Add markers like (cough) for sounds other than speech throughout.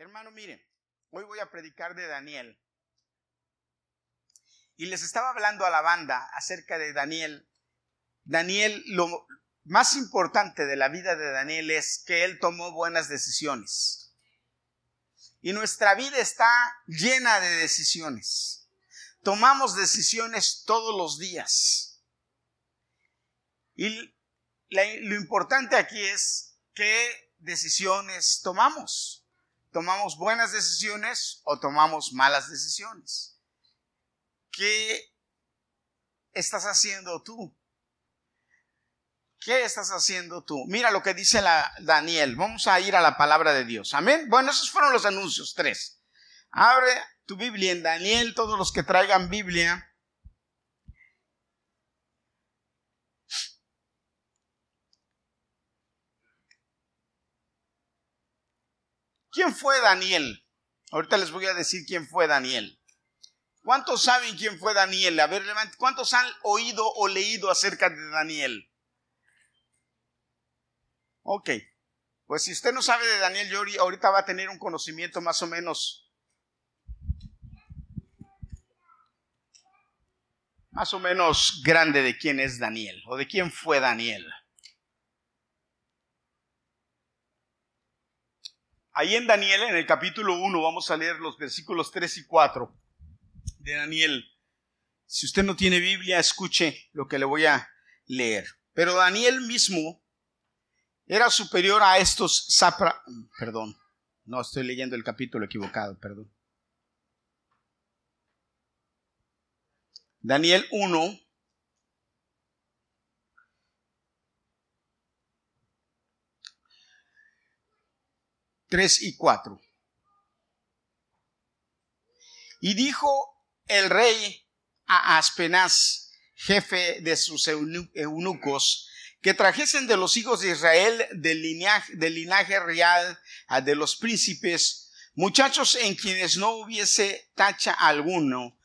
Hermano, miren, hoy voy a predicar de Daniel. Y les estaba hablando a la banda acerca de Daniel. Daniel, lo más importante de la vida de Daniel es que él tomó buenas decisiones. Y nuestra vida está llena de decisiones. Tomamos decisiones todos los días. Y lo importante aquí es qué decisiones tomamos tomamos buenas decisiones o tomamos malas decisiones. ¿Qué estás haciendo tú? ¿Qué estás haciendo tú? Mira lo que dice la Daniel. Vamos a ir a la palabra de Dios. Amén. Bueno, esos fueron los anuncios, tres. Abre tu Biblia en Daniel, todos los que traigan Biblia. ¿Quién fue Daniel? Ahorita les voy a decir quién fue Daniel. ¿Cuántos saben quién fue Daniel? A ver, ¿cuántos han oído o leído acerca de Daniel? Ok, pues si usted no sabe de Daniel, yo ahorita va a tener un conocimiento más o menos, más o menos grande de quién es Daniel o de quién fue Daniel. Ahí en Daniel, en el capítulo 1, vamos a leer los versículos 3 y 4 de Daniel. Si usted no tiene Biblia, escuche lo que le voy a leer. Pero Daniel mismo era superior a estos sapra... Perdón, no estoy leyendo el capítulo equivocado, perdón. Daniel 1, 3 y 4. Y dijo el rey a Aspenaz, jefe de sus eunucos, que trajesen de los hijos de Israel del linaje, real a de los príncipes, muchachos en quienes no hubiese tacha alguno,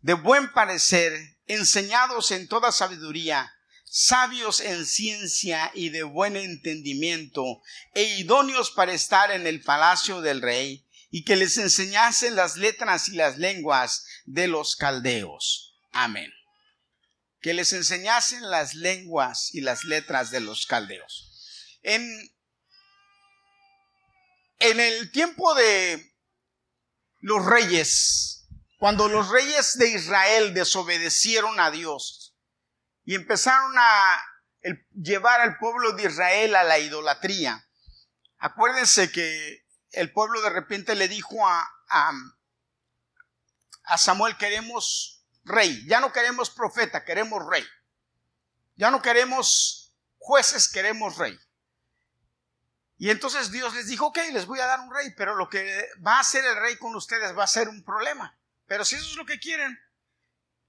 de buen parecer, enseñados en toda sabiduría, sabios en ciencia y de buen entendimiento, e idóneos para estar en el palacio del rey, y que les enseñasen las letras y las lenguas de los caldeos. Amén. Que les enseñasen las lenguas y las letras de los caldeos. En, en el tiempo de los reyes, cuando los reyes de Israel desobedecieron a Dios, y empezaron a llevar al pueblo de Israel a la idolatría. Acuérdense que el pueblo de repente le dijo a, a, Samuel, queremos rey, ya no queremos profeta, queremos rey. Ya no queremos jueces, queremos rey. Y entonces Dios les dijo, ok, les voy a dar un rey, pero lo que va a hacer el rey con ustedes va a ser un problema. Pero si eso es lo que quieren,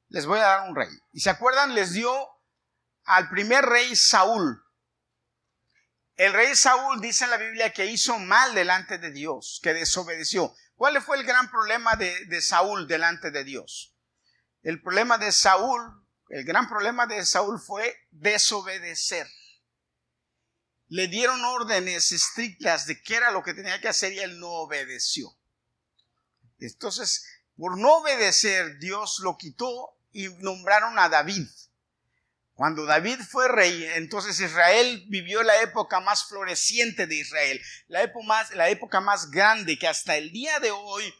les voy a dar un rey. Y se acuerdan, les dio al primer rey Saúl. El rey Saúl dice en la Biblia que hizo mal delante de Dios, que desobedeció. ¿Cuál fue el gran problema de, de Saúl delante de Dios? El problema de Saúl, el gran problema de Saúl fue desobedecer. Le dieron órdenes estrictas de qué era lo que tenía que hacer y él no obedeció. Entonces, por no obedecer, Dios lo quitó y nombraron a David. Cuando David fue rey, entonces Israel vivió la época más floreciente de Israel, la época más, grande que hasta el día de hoy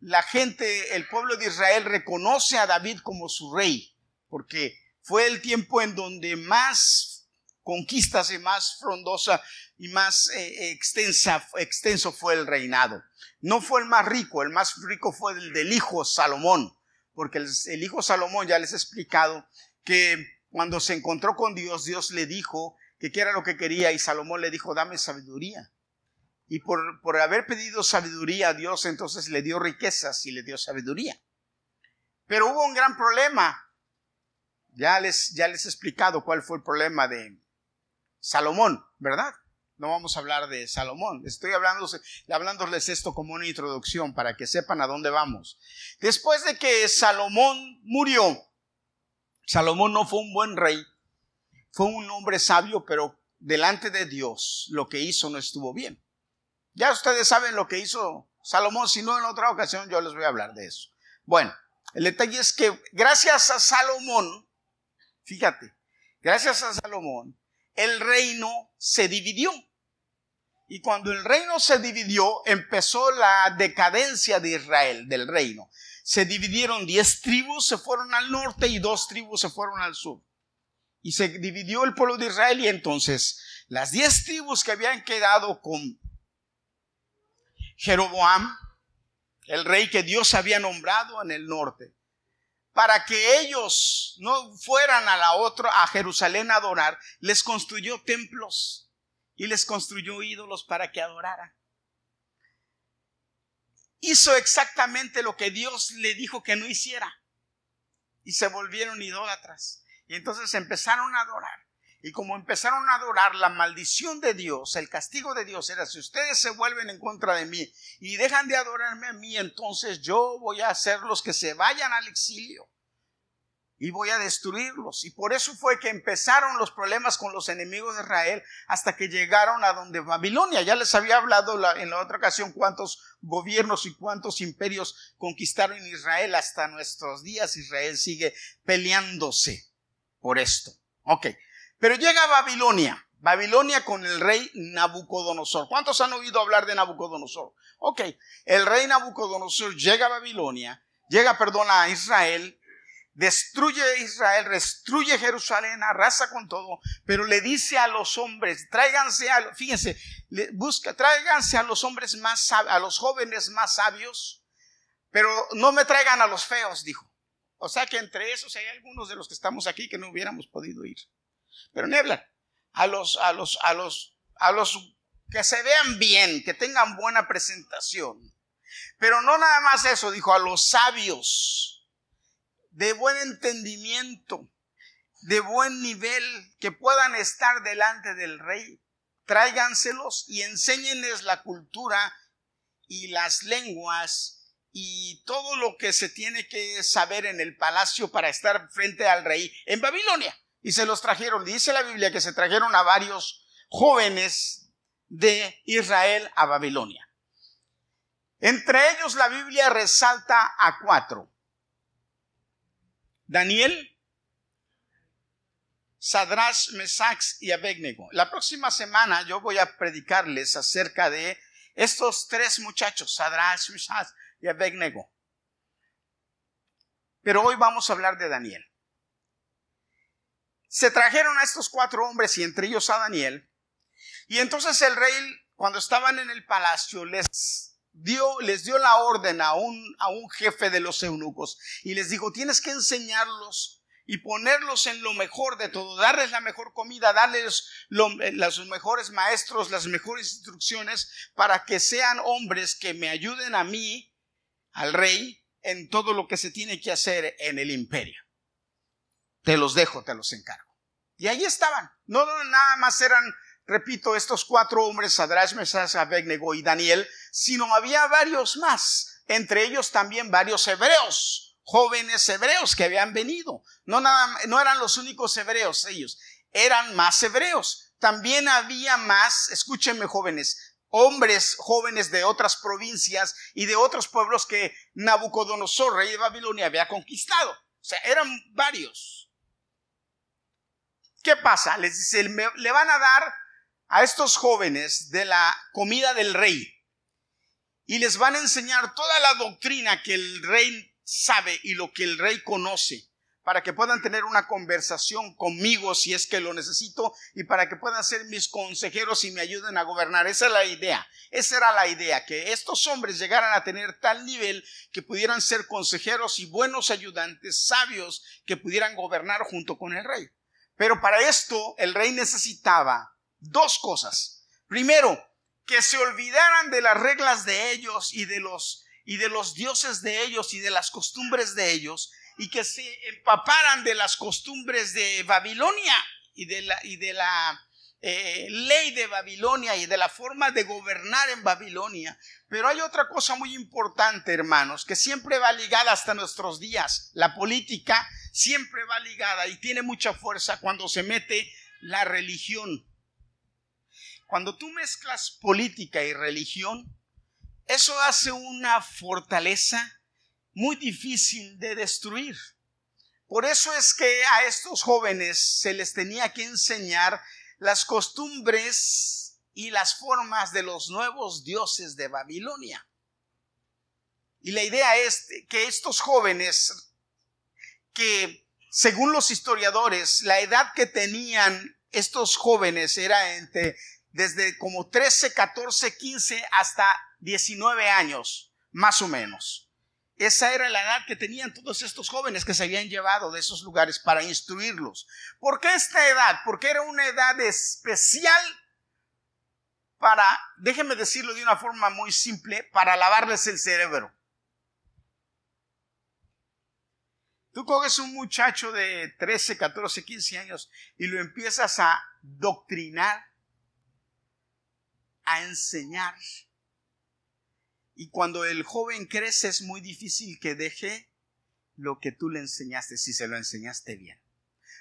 la gente, el pueblo de Israel reconoce a David como su rey, porque fue el tiempo en donde más conquistas y más frondosa y más eh, extensa, extenso fue el reinado. No fue el más rico, el más rico fue el del hijo Salomón porque el, hijo Salomón ya les he explicado que cuando se encontró con Dios, Dios le dijo que qué era lo que quería y Salomón le dijo, dame sabiduría. Y por, por haber pedido sabiduría a Dios, entonces le dio riquezas y le dio sabiduría. Pero hubo un gran problema. Ya les, ya les he explicado cuál fue el problema de Salomón, ¿verdad? No vamos a hablar de Salomón. Estoy hablando, hablándoles esto como una introducción para que sepan a dónde vamos. Después de que Salomón murió, Salomón no fue un buen rey, fue un hombre sabio, pero delante de Dios lo que hizo no estuvo bien. Ya ustedes saben lo que hizo Salomón, si no en otra ocasión yo les voy a hablar de eso. Bueno, el detalle es que gracias a Salomón, fíjate, gracias a Salomón, el reino se dividió. Y cuando el reino se dividió, empezó la decadencia de Israel, del reino. Se dividieron diez tribus, se fueron al norte y dos tribus se fueron al sur. Y se dividió el pueblo de Israel y entonces las diez tribus que habían quedado con Jeroboam, el rey que Dios había nombrado en el norte, para que ellos no fueran a la otra, a Jerusalén a adorar, les construyó templos y les construyó ídolos para que adoraran. Hizo exactamente lo que Dios le dijo que no hiciera y se volvieron idólatras. Y entonces empezaron a adorar. Y como empezaron a adorar la maldición de Dios, el castigo de Dios era, si ustedes se vuelven en contra de mí y dejan de adorarme a mí, entonces yo voy a hacer los que se vayan al exilio y voy a destruirlos. Y por eso fue que empezaron los problemas con los enemigos de Israel hasta que llegaron a donde Babilonia. Ya les había hablado en la otra ocasión cuántos gobiernos y cuántos imperios conquistaron Israel. Hasta nuestros días Israel sigue peleándose por esto. Ok. Pero llega Babilonia, Babilonia con el rey Nabucodonosor. ¿Cuántos han oído hablar de Nabucodonosor? Ok, el rey Nabucodonosor llega a Babilonia, llega, perdón, a Israel, destruye Israel, destruye Jerusalén, arrasa con todo, pero le dice a los hombres, tráiganse a, fíjense, busca, tráiganse a los hombres más, a los jóvenes más sabios, pero no me traigan a los feos, dijo. O sea que entre esos hay algunos de los que estamos aquí que no hubiéramos podido ir. Pero ni hablar. A los, a los, a los, a los que se vean bien, que tengan buena presentación. Pero no nada más eso, dijo, a los sabios, de buen entendimiento, de buen nivel, que puedan estar delante del rey. Tráiganselos y enséñenles la cultura y las lenguas y todo lo que se tiene que saber en el palacio para estar frente al rey en Babilonia y se los trajeron. Dice la Biblia que se trajeron a varios jóvenes de Israel a Babilonia. Entre ellos la Biblia resalta a cuatro. Daniel, Sadrash, Mesax y Abednego. La próxima semana yo voy a predicarles acerca de estos tres muchachos, Sadrash, Mesax y Abednego. Pero hoy vamos a hablar de Daniel se trajeron a estos cuatro hombres y entre ellos a Daniel. Y entonces el rey, cuando estaban en el palacio, les dio, les dio la orden a un, a un jefe de los eunucos y les dijo, tienes que enseñarlos y ponerlos en lo mejor de todo, darles la mejor comida, darles los mejores maestros, las mejores instrucciones para que sean hombres que me ayuden a mí, al rey, en todo lo que se tiene que hacer en el imperio. Te los dejo, te los encargo. Y ahí estaban. No, nada más eran, repito, estos cuatro hombres, Sadrach, Mesach, Abednego y Daniel, sino había varios más. Entre ellos también varios hebreos, jóvenes hebreos que habían venido. No, no eran los únicos hebreos ellos, eran más hebreos. También había más, escúchenme jóvenes, hombres jóvenes de otras provincias y de otros pueblos que Nabucodonosor, rey de Babilonia, había conquistado. O sea, eran varios. ¿Qué pasa? Les dice, le van a dar a estos jóvenes de la comida del rey y les van a enseñar toda la doctrina que el rey sabe y lo que el rey conoce para que puedan tener una conversación conmigo si es que lo necesito y para que puedan ser mis consejeros y me ayuden a gobernar. Esa es la idea. Esa era la idea, que estos hombres llegaran a tener tal nivel que pudieran ser consejeros y buenos ayudantes, sabios, que pudieran gobernar junto con el rey. Pero para esto el rey necesitaba dos cosas. Primero, que se olvidaran de las reglas de ellos y de los y de los dioses de ellos y de las costumbres de ellos y que se empaparan de las costumbres de Babilonia y de la, y de la eh, ley de Babilonia y de la forma de gobernar en Babilonia. Pero hay otra cosa muy importante, hermanos, que siempre va ligada hasta nuestros días. La política siempre va ligada y tiene mucha fuerza cuando se mete la religión. Cuando tú mezclas política y religión, eso hace una fortaleza muy difícil de destruir. Por eso es que a estos jóvenes se les tenía que enseñar las costumbres y las formas de los nuevos dioses de Babilonia. Y la idea es que estos jóvenes, que según los historiadores, la edad que tenían estos jóvenes era entre desde como 13, 14, 15 hasta 19 años, más o menos. Esa era la edad que tenían todos estos jóvenes que se habían llevado de esos lugares para instruirlos. ¿Por qué esta edad? Porque era una edad especial para, déjenme decirlo de una forma muy simple, para lavarles el cerebro. Tú coges un muchacho de 13, 14, 15 años y lo empiezas a doctrinar, a enseñar. Y cuando el joven crece es muy difícil que deje lo que tú le enseñaste, si se lo enseñaste bien.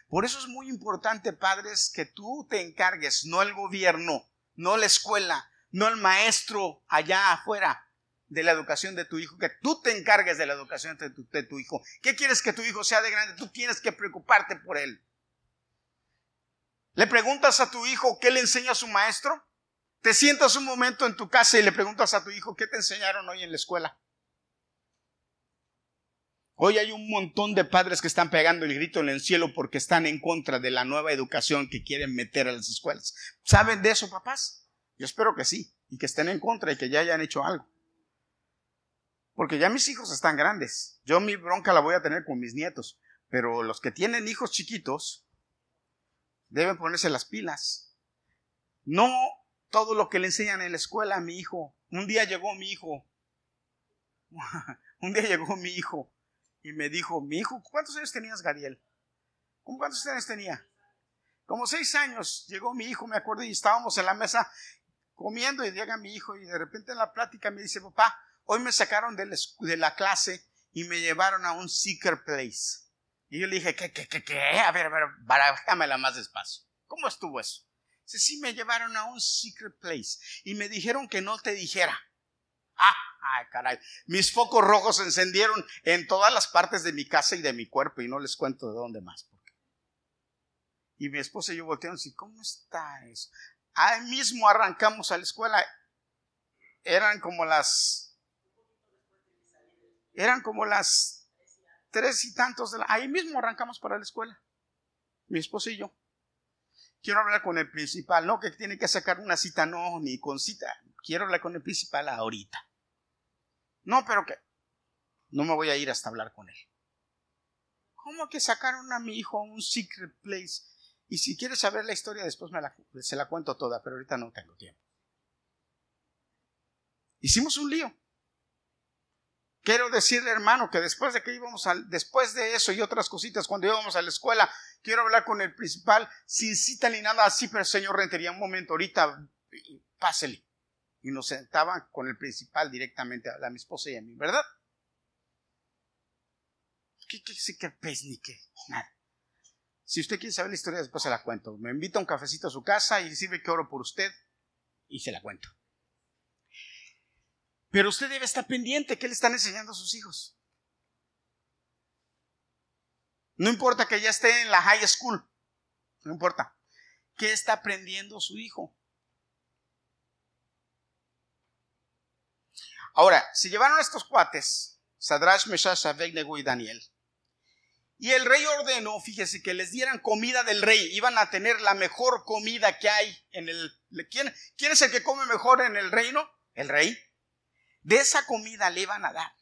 Por eso es muy importante, padres, que tú te encargues, no el gobierno, no la escuela, no el maestro allá afuera, de la educación de tu hijo, que tú te encargues de la educación de tu, hijo. ¿Qué quieres que tu hijo sea de grande? Tú tienes que preocuparte por él. ¿Le preguntas a tu hijo qué le enseña su maestro? Te sientas un momento en tu casa y le preguntas a tu hijo qué te enseñaron hoy en la escuela. Hoy hay un montón de padres que están pegando el grito en el cielo porque están en contra de la nueva educación que quieren meter a las escuelas. ¿Saben de eso, papás? Yo espero que sí, y que estén en contra y que ya hayan hecho algo. Porque ya mis hijos están grandes. Yo mi bronca la voy a tener con mis nietos. Pero los que tienen hijos chiquitos deben ponerse las pilas. No todo lo que le enseñan en la escuela a mi hijo. Un día llegó mi hijo. (laughs) Un día llegó mi hijo y me dijo, mi hijo, ¿cuántos años tenías, Gadiel? ¿Cómo cuántos años tenía? Como seis años llegó mi hijo, me acuerdo, y estábamos en la mesa comiendo y llega mi hijo y de repente en la plática me dice, papá, Hoy me sacaron de la, clase y me llevaron a un secret place. Y yo le dije, ¿qué, qué, qué, qué? A ver, a ver, barájamela más despacio. ¿Cómo estuvo eso? Sí, me llevaron a un secret place y me dijeron que no te dijera. Ah, ay, caray. Mis focos rojos se encendieron en todas las partes de mi casa y de mi cuerpo y no les cuento de dónde más. Y mi esposa y yo volteamos y, ¿cómo está eso? Ahí mismo arrancamos a la escuela. Eran como las eran como las tres y tantos de la... Ahí mismo arrancamos para la escuela. Mi esposo y yo. Quiero hablar con el principal, no que tiene que sacar una cita, no, ni con cita. Quiero hablar con el principal ahorita. No, pero que no me voy a ir hasta hablar con él. ¿Cómo que sacaron a mi hijo a un secret place? Y si quieres saber la historia, después me la, se la cuento toda, pero ahorita no tengo tiempo. Hicimos un lío. Quiero decirle, hermano, que después de que íbamos al, después de eso y otras cositas, cuando íbamos a la escuela, quiero hablar con el principal, sin cita ni nada así, pero señor Rentería, un momento, ahorita, pásele. Y nos sentaba con el principal directamente a, mi esposa y a mí, ¿verdad? ¿Qué, qué, qué, qué ni qué? Nada. Si usted quiere saber la historia, después se la cuento. Me invita un cafecito a su casa y sirve que oro por usted y se la cuento. Pero usted debe estar pendiente. ¿Qué le están enseñando a sus hijos? No importa que ya esté en la high school. No importa. ¿Qué está aprendiendo su hijo? Ahora, si llevaron a estos cuates, Sadrash, Meshash, Abednego y Daniel, y el rey ordenó, fíjese, que les dieran comida del rey. Iban a tener la mejor comida que hay en el... ¿Quién, ¿Quién es el que come mejor en el reino? El rey. De esa comida le iban a dar.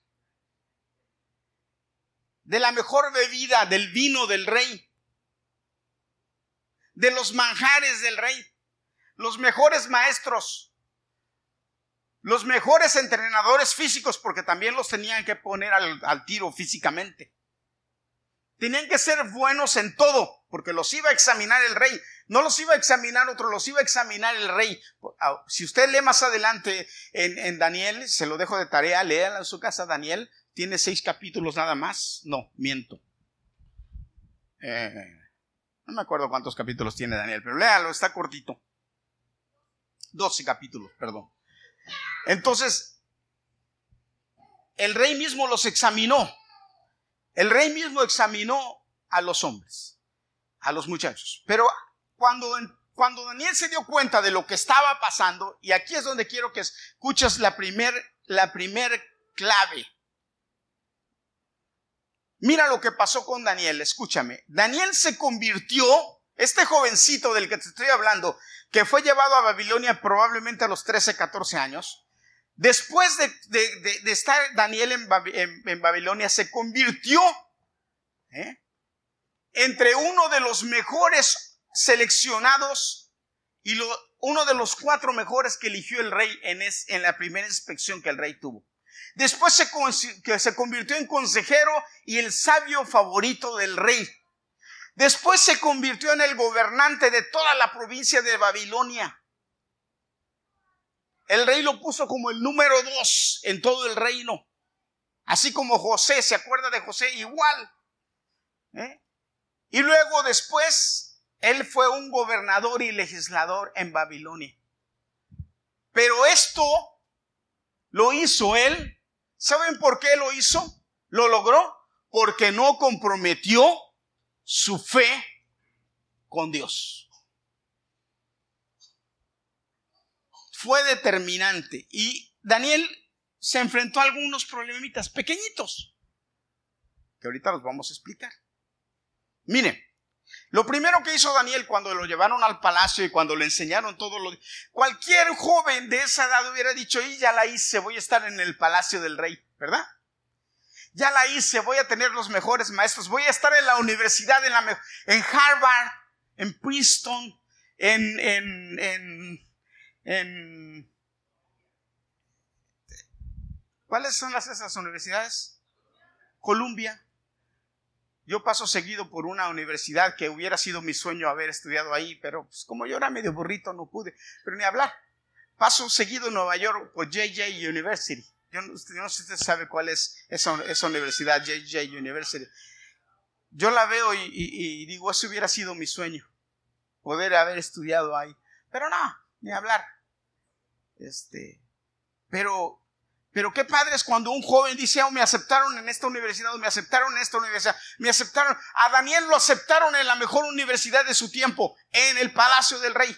De la mejor bebida, del vino del rey. De los manjares del rey. Los mejores maestros. Los mejores entrenadores físicos, porque también los tenían que poner al, tiro físicamente. Tenían que ser buenos en todo, porque los iba a examinar el rey. No los iba a examinar otro, los iba a examinar el rey. Ah, si usted lee más adelante en, Daniel, se lo dejo de tarea, léala en su casa Daniel, tiene seis capítulos nada más. No, miento. Eh, no me acuerdo cuántos capítulos tiene Daniel, pero léalo, está cortito. Doce capítulos, perdón. Entonces, el rey mismo los examinó. El rey mismo examinó a los hombres, a los muchachos. Pero cuando, cuando Daniel se dio cuenta de lo que estaba pasando, y aquí es donde quiero que escuches la primer, la primer clave. Mira lo que pasó con Daniel, escúchame. Daniel se convirtió, este jovencito del que te estoy hablando, que fue llevado a Babilonia probablemente a los 13, 14 años, después de, estar Daniel en, Babilonia, se convirtió ¿eh? entre uno de los mejores seleccionados y uno de los cuatro mejores que eligió el rey en, la primera inspección que el rey tuvo. Después se convirtió en consejero y el sabio favorito del rey. Después se convirtió en el gobernante de toda la provincia de Babilonia. El rey lo puso como el número dos en todo el reino. Así como José, ¿se acuerda de José? Igual. ¿Eh? Y luego después, él fue un gobernador y legislador en Babilonia. Pero esto lo hizo él. ¿Saben por qué lo hizo? Lo logró porque no comprometió su fe con Dios. Fue determinante y Daniel se enfrentó a algunos problemitas pequeñitos que ahorita los vamos a explicar. Miren, lo primero que hizo Daniel cuando lo llevaron al palacio y cuando le enseñaron todo lo... Cualquier joven de esa edad hubiera dicho, y ya la hice, voy a estar en el palacio del rey, ¿verdad? Ya la hice, voy a tener los mejores maestros, voy a estar en la universidad, en, la, en Harvard, en Princeton, en, en, en, en... ¿Cuáles son las, esas universidades? Columbia. Yo paso seguido por una universidad que hubiera sido mi sueño haber estudiado ahí, pero pues, como yo era medio burrito no pude, pero ni hablar. Paso seguido en Nueva York por JJ University. Yo no, sé si usted sabe cuál es esa, universidad, JJ University. Yo la veo y, y, digo, eso hubiera sido mi sueño, poder haber estudiado ahí. Pero no, ni hablar. Este, pero pero qué padre es cuando un joven dice, oh, me aceptaron en esta universidad, me aceptaron en esta universidad, me aceptaron. A Daniel lo aceptaron en la mejor universidad de su tiempo, en el palacio del rey,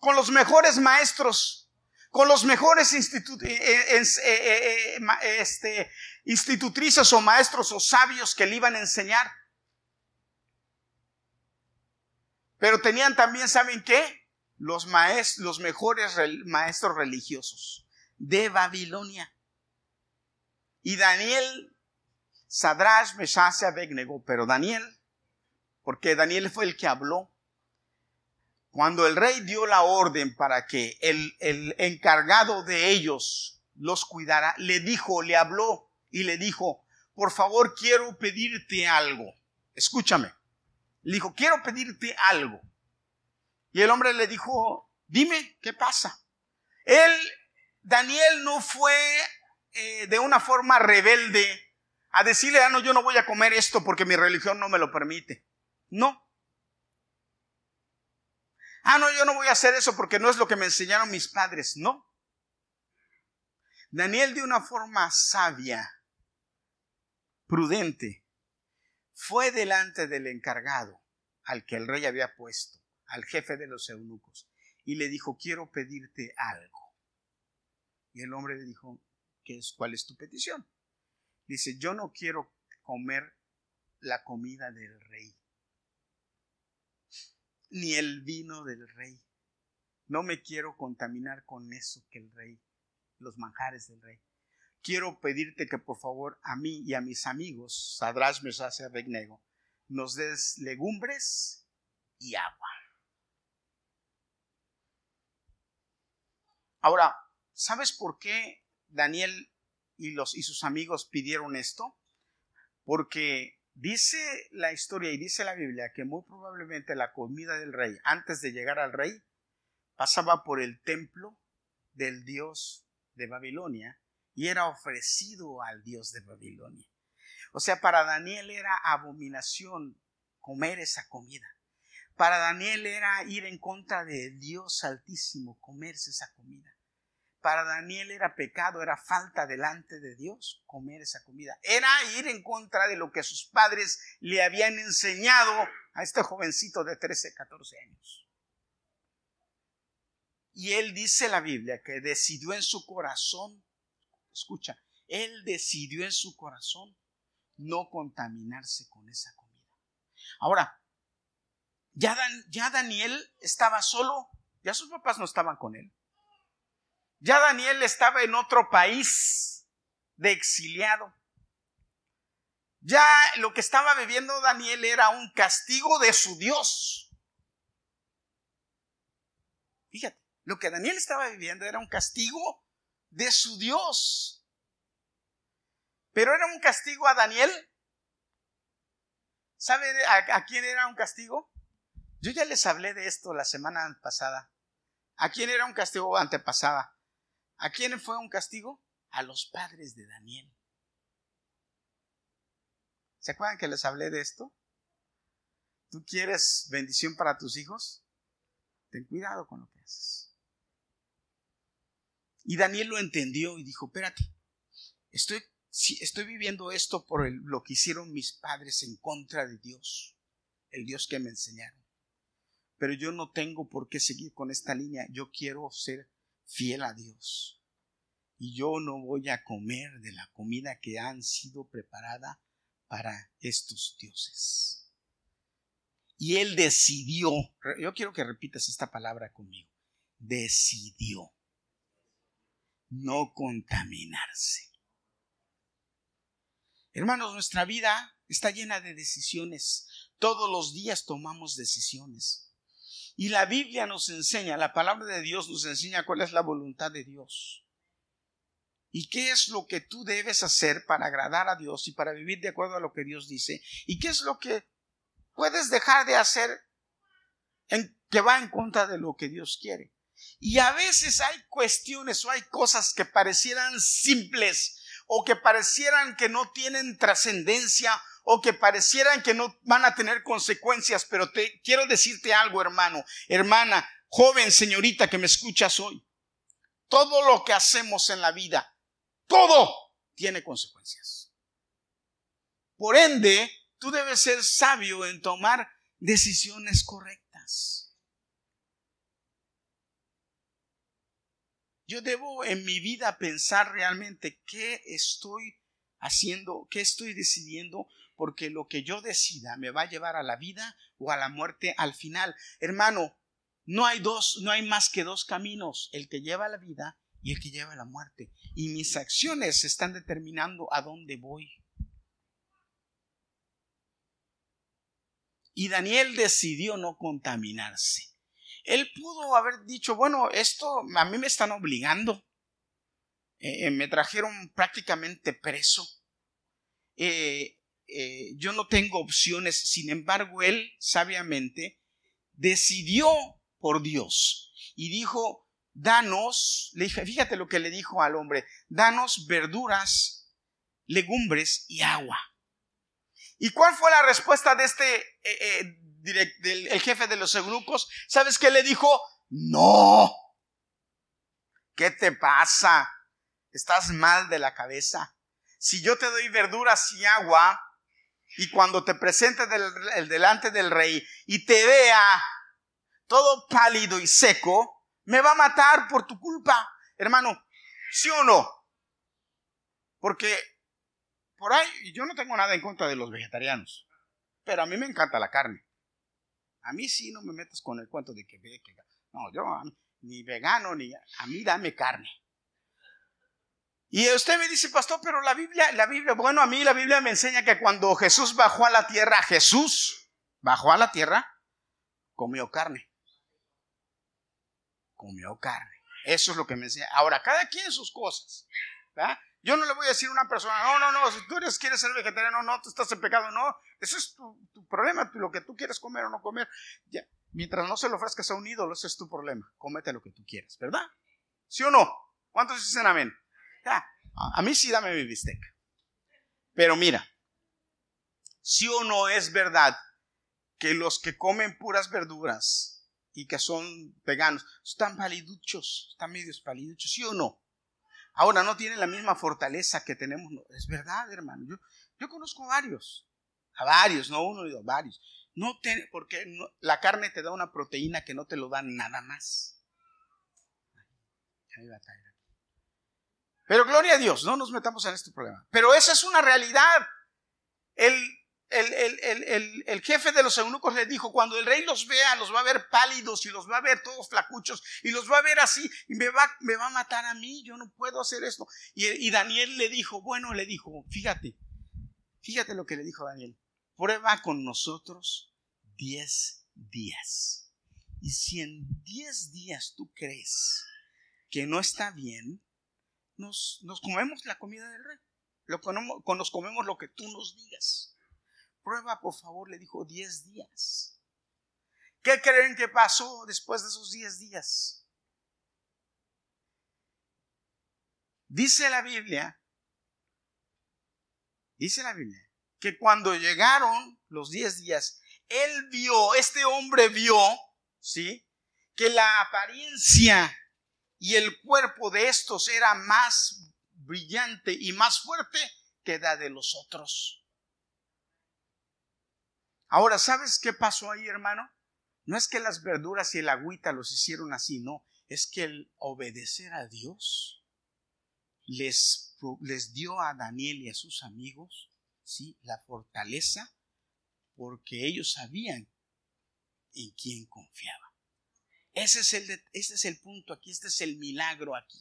con los mejores maestros, con los mejores eh, eh, eh, este, institutrices o maestros o sabios que le iban a enseñar. Pero tenían también, ¿saben qué? Los, los mejores maestros religiosos de Babilonia. Y Daniel, Sadrash, Meshach y pero Daniel, porque Daniel fue el que habló, cuando el rey dio la orden para que el, el encargado de ellos los cuidara, le dijo, le habló y le dijo, por favor quiero pedirte algo. Escúchame. Le dijo, quiero pedirte algo. Y el hombre le dijo, dime, ¿qué pasa? Él Daniel no fue eh, de una forma rebelde a decirle, ah, no, yo no voy a comer esto porque mi religión no me lo permite. No. Ah, no, yo no voy a hacer eso porque no es lo que me enseñaron mis padres. No. Daniel de una forma sabia, prudente, fue delante del encargado al que el rey había puesto, al jefe de los eunucos, y le dijo, quiero pedirte algo. Y el hombre le dijo, ¿qué es, ¿cuál es tu petición? Dice, yo no quiero comer la comida del rey, ni el vino del rey. No me quiero contaminar con eso que el rey, los manjares del rey. Quiero pedirte que por favor a mí y a mis amigos, Sadras, Mesach y nos des legumbres y agua. Ahora, ¿Sabes por qué Daniel y, sus amigos pidieron esto? Porque dice la historia y dice la Biblia que muy probablemente la comida del rey, antes de llegar al rey, pasaba por el templo del dios de Babilonia y era ofrecido al dios de Babilonia. O sea, para Daniel era abominación comer esa comida. Para Daniel era ir en contra de Dios altísimo, comerse esa comida. Para Daniel era pecado, era falta delante de Dios comer esa comida. Era ir en contra de lo que sus padres le habían enseñado a este jovencito de 13, 14 años. Y él dice la Biblia que decidió en su corazón, escucha, él decidió en su corazón no contaminarse con esa comida. Ahora, ya, ya Daniel estaba solo, ya sus papás no estaban con él. Ya Daniel estaba en otro país de exiliado. Ya lo que estaba viviendo Daniel era un castigo de su Dios. Fíjate, lo que Daniel estaba viviendo era un castigo de su Dios. Pero era un castigo a Daniel. ¿Sabe a, quién era un castigo? Yo ya les hablé de esto la semana pasada. ¿A quién era un castigo antepasada? ¿A quién fue un castigo? A los padres de Daniel. ¿Se acuerdan que les hablé de esto? ¿Tú quieres bendición para tus hijos? Ten cuidado con lo que haces. Y Daniel lo entendió y dijo, espérate, estoy, estoy viviendo esto por lo que hicieron mis padres en contra de Dios, el Dios que me enseñaron. Pero yo no tengo por qué seguir con esta línea, yo quiero ser fiel a Dios. Y yo no voy a comer de la comida que han sido preparada para estos dioses. Y él decidió, yo quiero que repitas esta palabra conmigo, decidió no contaminarse. Hermanos, nuestra vida está llena de decisiones. Todos los días tomamos decisiones. Y la Biblia nos enseña, la palabra de Dios nos enseña cuál es la voluntad de Dios. ¿Y qué es lo que tú debes hacer para agradar a Dios y para vivir de acuerdo a lo que Dios dice? ¿Y qué es lo que puedes dejar de hacer en, que va en contra de lo que Dios quiere? Y a veces hay cuestiones o hay cosas que parecieran simples o que parecieran que no tienen trascendencia o que parecieran que no van a tener consecuencias, pero te quiero decirte algo, hermano, hermana, joven, señorita que me escuchas hoy. Todo lo que hacemos en la vida, todo tiene consecuencias. Por ende, tú debes ser sabio en tomar decisiones correctas. Yo debo en mi vida pensar realmente qué estoy haciendo, qué estoy decidiendo, porque lo que yo decida me va a llevar a la vida o a la muerte al final. Hermano, no hay dos, no hay más que dos caminos, el que lleva a la vida y el que lleva a la muerte. Y mis acciones están determinando a dónde voy. Y Daniel decidió no contaminarse. Él pudo haber dicho, bueno, esto a mí me están obligando. Eh, me trajeron prácticamente preso. Eh, eh, yo no tengo opciones, sin embargo, él sabiamente decidió por Dios y dijo, danos, le dije, fíjate lo que le dijo al hombre, danos verduras, legumbres y agua. ¿Y cuál fue la respuesta de este, eh, eh, el jefe de los eunucos? ¿Sabes qué le dijo? No. ¿Qué te pasa? Estás mal de la cabeza. Si yo te doy verduras y agua, y cuando te presentes delante del rey y te vea todo pálido y seco, me va a matar por tu culpa, hermano, ¿sí o no? Porque por ahí, yo no tengo nada en contra de los vegetarianos, pero a mí me encanta la carne. A mí sí no me metas con el cuento de que, que no, yo ni vegano ni a mí dame carne. Y usted me dice, pastor, pero la Biblia, la Biblia, bueno, a mí la Biblia me enseña que cuando Jesús bajó a la tierra, Jesús bajó a la tierra, comió carne. Comió carne. Eso es lo que me enseña. Ahora, cada quien sus cosas. Yo no le voy a decir a una persona, no, no, no, si tú eres, quieres ser vegetariano, no, tú estás en pecado, no. Eso es tu, problema, lo que tú quieres comer o no comer. Mientras no se lo ofrezcas a un ídolo, ese es tu problema. Cómete lo que tú quieras, ¿verdad? ¿Sí o no? ¿Cuántos dicen amén? A mí sí dame mi bistec. Pero mira, si o no es verdad que los que comen puras verduras y que son veganos, están paliduchos, están medios paliduchos, ¿sí o no? Ahora no tienen la misma fortaleza que tenemos. es verdad, hermano. Yo, yo conozco varios, a varios, no uno, sino varios. No te, porque la carne te da una proteína que no te lo da nada más. Pero gloria a Dios, no nos metamos en este problema. Pero esa es una realidad. El, el, jefe de los eunucos le dijo, cuando el rey los vea, los va a ver pálidos y los va a ver todos flacuchos y los va a ver así y me va, me va a matar a mí, yo no puedo hacer esto. Y, y Daniel le dijo, bueno, le dijo, fíjate, fíjate lo que le dijo Daniel, prueba con nosotros diez días. Y si en diez días tú crees que no está bien, nos, nos comemos la comida del rey. Lo, nos comemos lo que tú nos digas. Prueba, por favor, le dijo, diez días. ¿Qué creen que pasó después de esos diez días? Dice la Biblia, dice la Biblia, que cuando llegaron los diez días, él vio, este hombre vio, ¿sí? Que la apariencia y el cuerpo de estos era más brillante y más fuerte que la de los otros. Ahora, ¿sabes qué pasó ahí, hermano? No es que las verduras y el agüita los hicieron así, no. Es que el obedecer a Dios les, dio a Daniel y a sus amigos. La fortaleza porque ellos sabían en quién confiaban. Ese es el, es el punto aquí, este es el milagro aquí.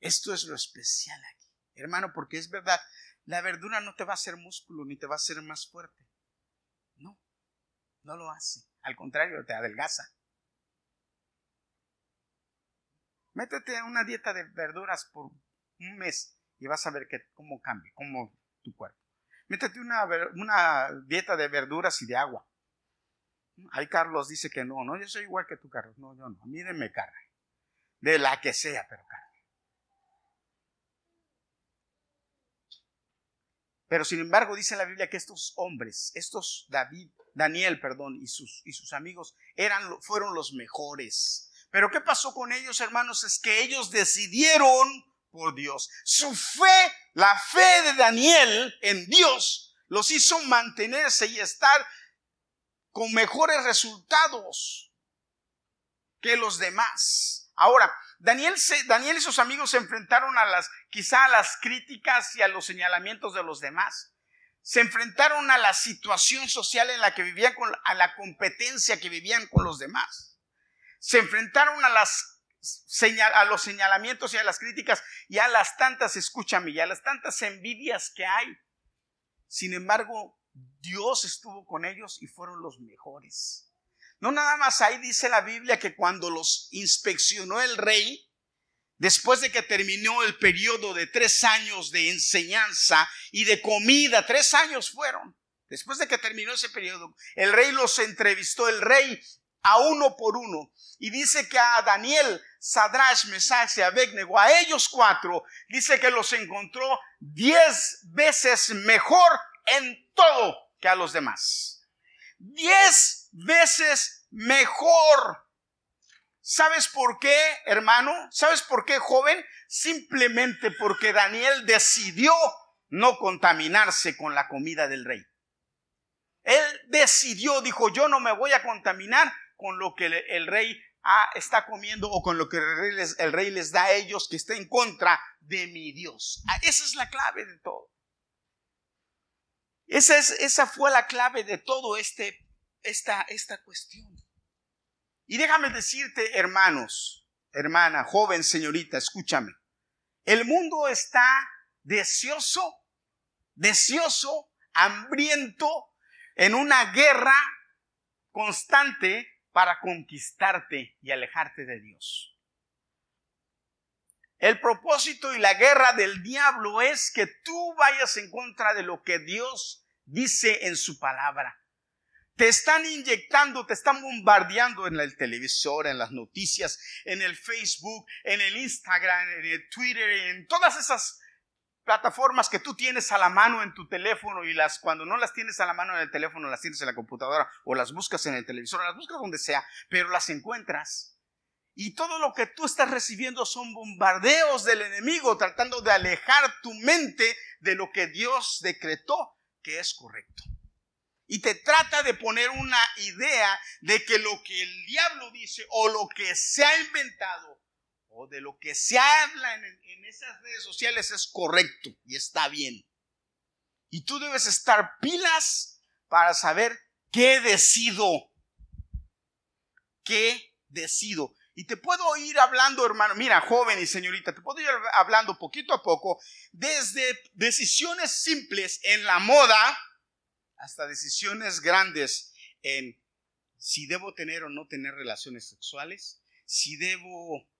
Esto es lo especial aquí. Hermano, porque es verdad, la verdura no te va a hacer músculo ni te va a hacer más fuerte. No, no lo hace. Al contrario, te adelgaza. Métete a una dieta de verduras por un mes y vas a ver que, cómo cambia, cómo tu cuerpo. Métete una, una dieta de verduras y de agua. Ahí Carlos dice que no, no, yo soy igual que tú, Carlos. No, yo no. A mí denme carne. De la que sea, pero carne. Pero sin embargo dice la Biblia que estos hombres, estos David, Daniel, perdón, y sus, y sus amigos eran, fueron los mejores. Pero ¿qué pasó con ellos, hermanos? Es que ellos decidieron por Dios. Su fe, la fe de Daniel en Dios, los hizo mantenerse y estar con mejores resultados que los demás. Ahora, Daniel, Daniel y sus amigos se enfrentaron a las, quizá a las críticas y a los señalamientos de los demás. Se enfrentaron a la situación social en la que vivían, a la competencia que vivían con los demás. Se enfrentaron a las a los señalamientos y a las críticas y a las tantas, escúchame, y a las tantas envidias que hay. Sin embargo, Dios estuvo con ellos y fueron los mejores. No nada más ahí dice la Biblia que cuando los inspeccionó el rey, después de que terminó el periodo de tres años de enseñanza y de comida, tres años fueron, después de que terminó ese periodo, el rey los entrevistó, el rey a uno por uno, y dice que a Daniel, Sadrach, Mesach y Abednego, a ellos cuatro, dice que los encontró diez veces mejor en todo que a los demás. Diez veces mejor. ¿Sabes por qué, hermano? ¿Sabes por qué, joven? Simplemente porque Daniel decidió no contaminarse con la comida del rey. Él decidió, dijo, yo no me voy a contaminar con lo que el rey ah, está comiendo o con lo que el rey, les, da a ellos que está en contra de mi Dios. Ah, esa es la clave de todo. Esa, es, esa fue la clave de todo este, esta, esta cuestión. Y déjame decirte, hermanos, hermana, joven, señorita, escúchame. El mundo está deseoso, deseoso, hambriento, en una guerra constante para conquistarte y alejarte de Dios. El propósito y la guerra del diablo es que tú vayas en contra de lo que Dios dice en su palabra. Te están inyectando, te están bombardeando en el televisor, en las noticias, en el Facebook, en el Instagram, en el Twitter, en todas esas plataformas que tú tienes a la mano en tu teléfono y las cuando no las tienes a la mano en el teléfono las tienes en la computadora o las buscas en el televisor, las buscas donde sea, pero las encuentras. Y todo lo que tú estás recibiendo son bombardeos del enemigo tratando de alejar tu mente de lo que Dios decretó que es correcto. Y te trata de poner una idea de que lo que el diablo dice o lo que se ha inventado o de lo que se habla en, en esas redes sociales es correcto y está bien. Y tú debes estar pilas para saber qué decido. ¿Qué decido? Y te puedo ir hablando, hermano, mira, joven y señorita, te puedo ir hablando poquito a poco, desde decisiones simples en la moda hasta decisiones grandes en si debo tener o no tener relaciones sexuales, si debo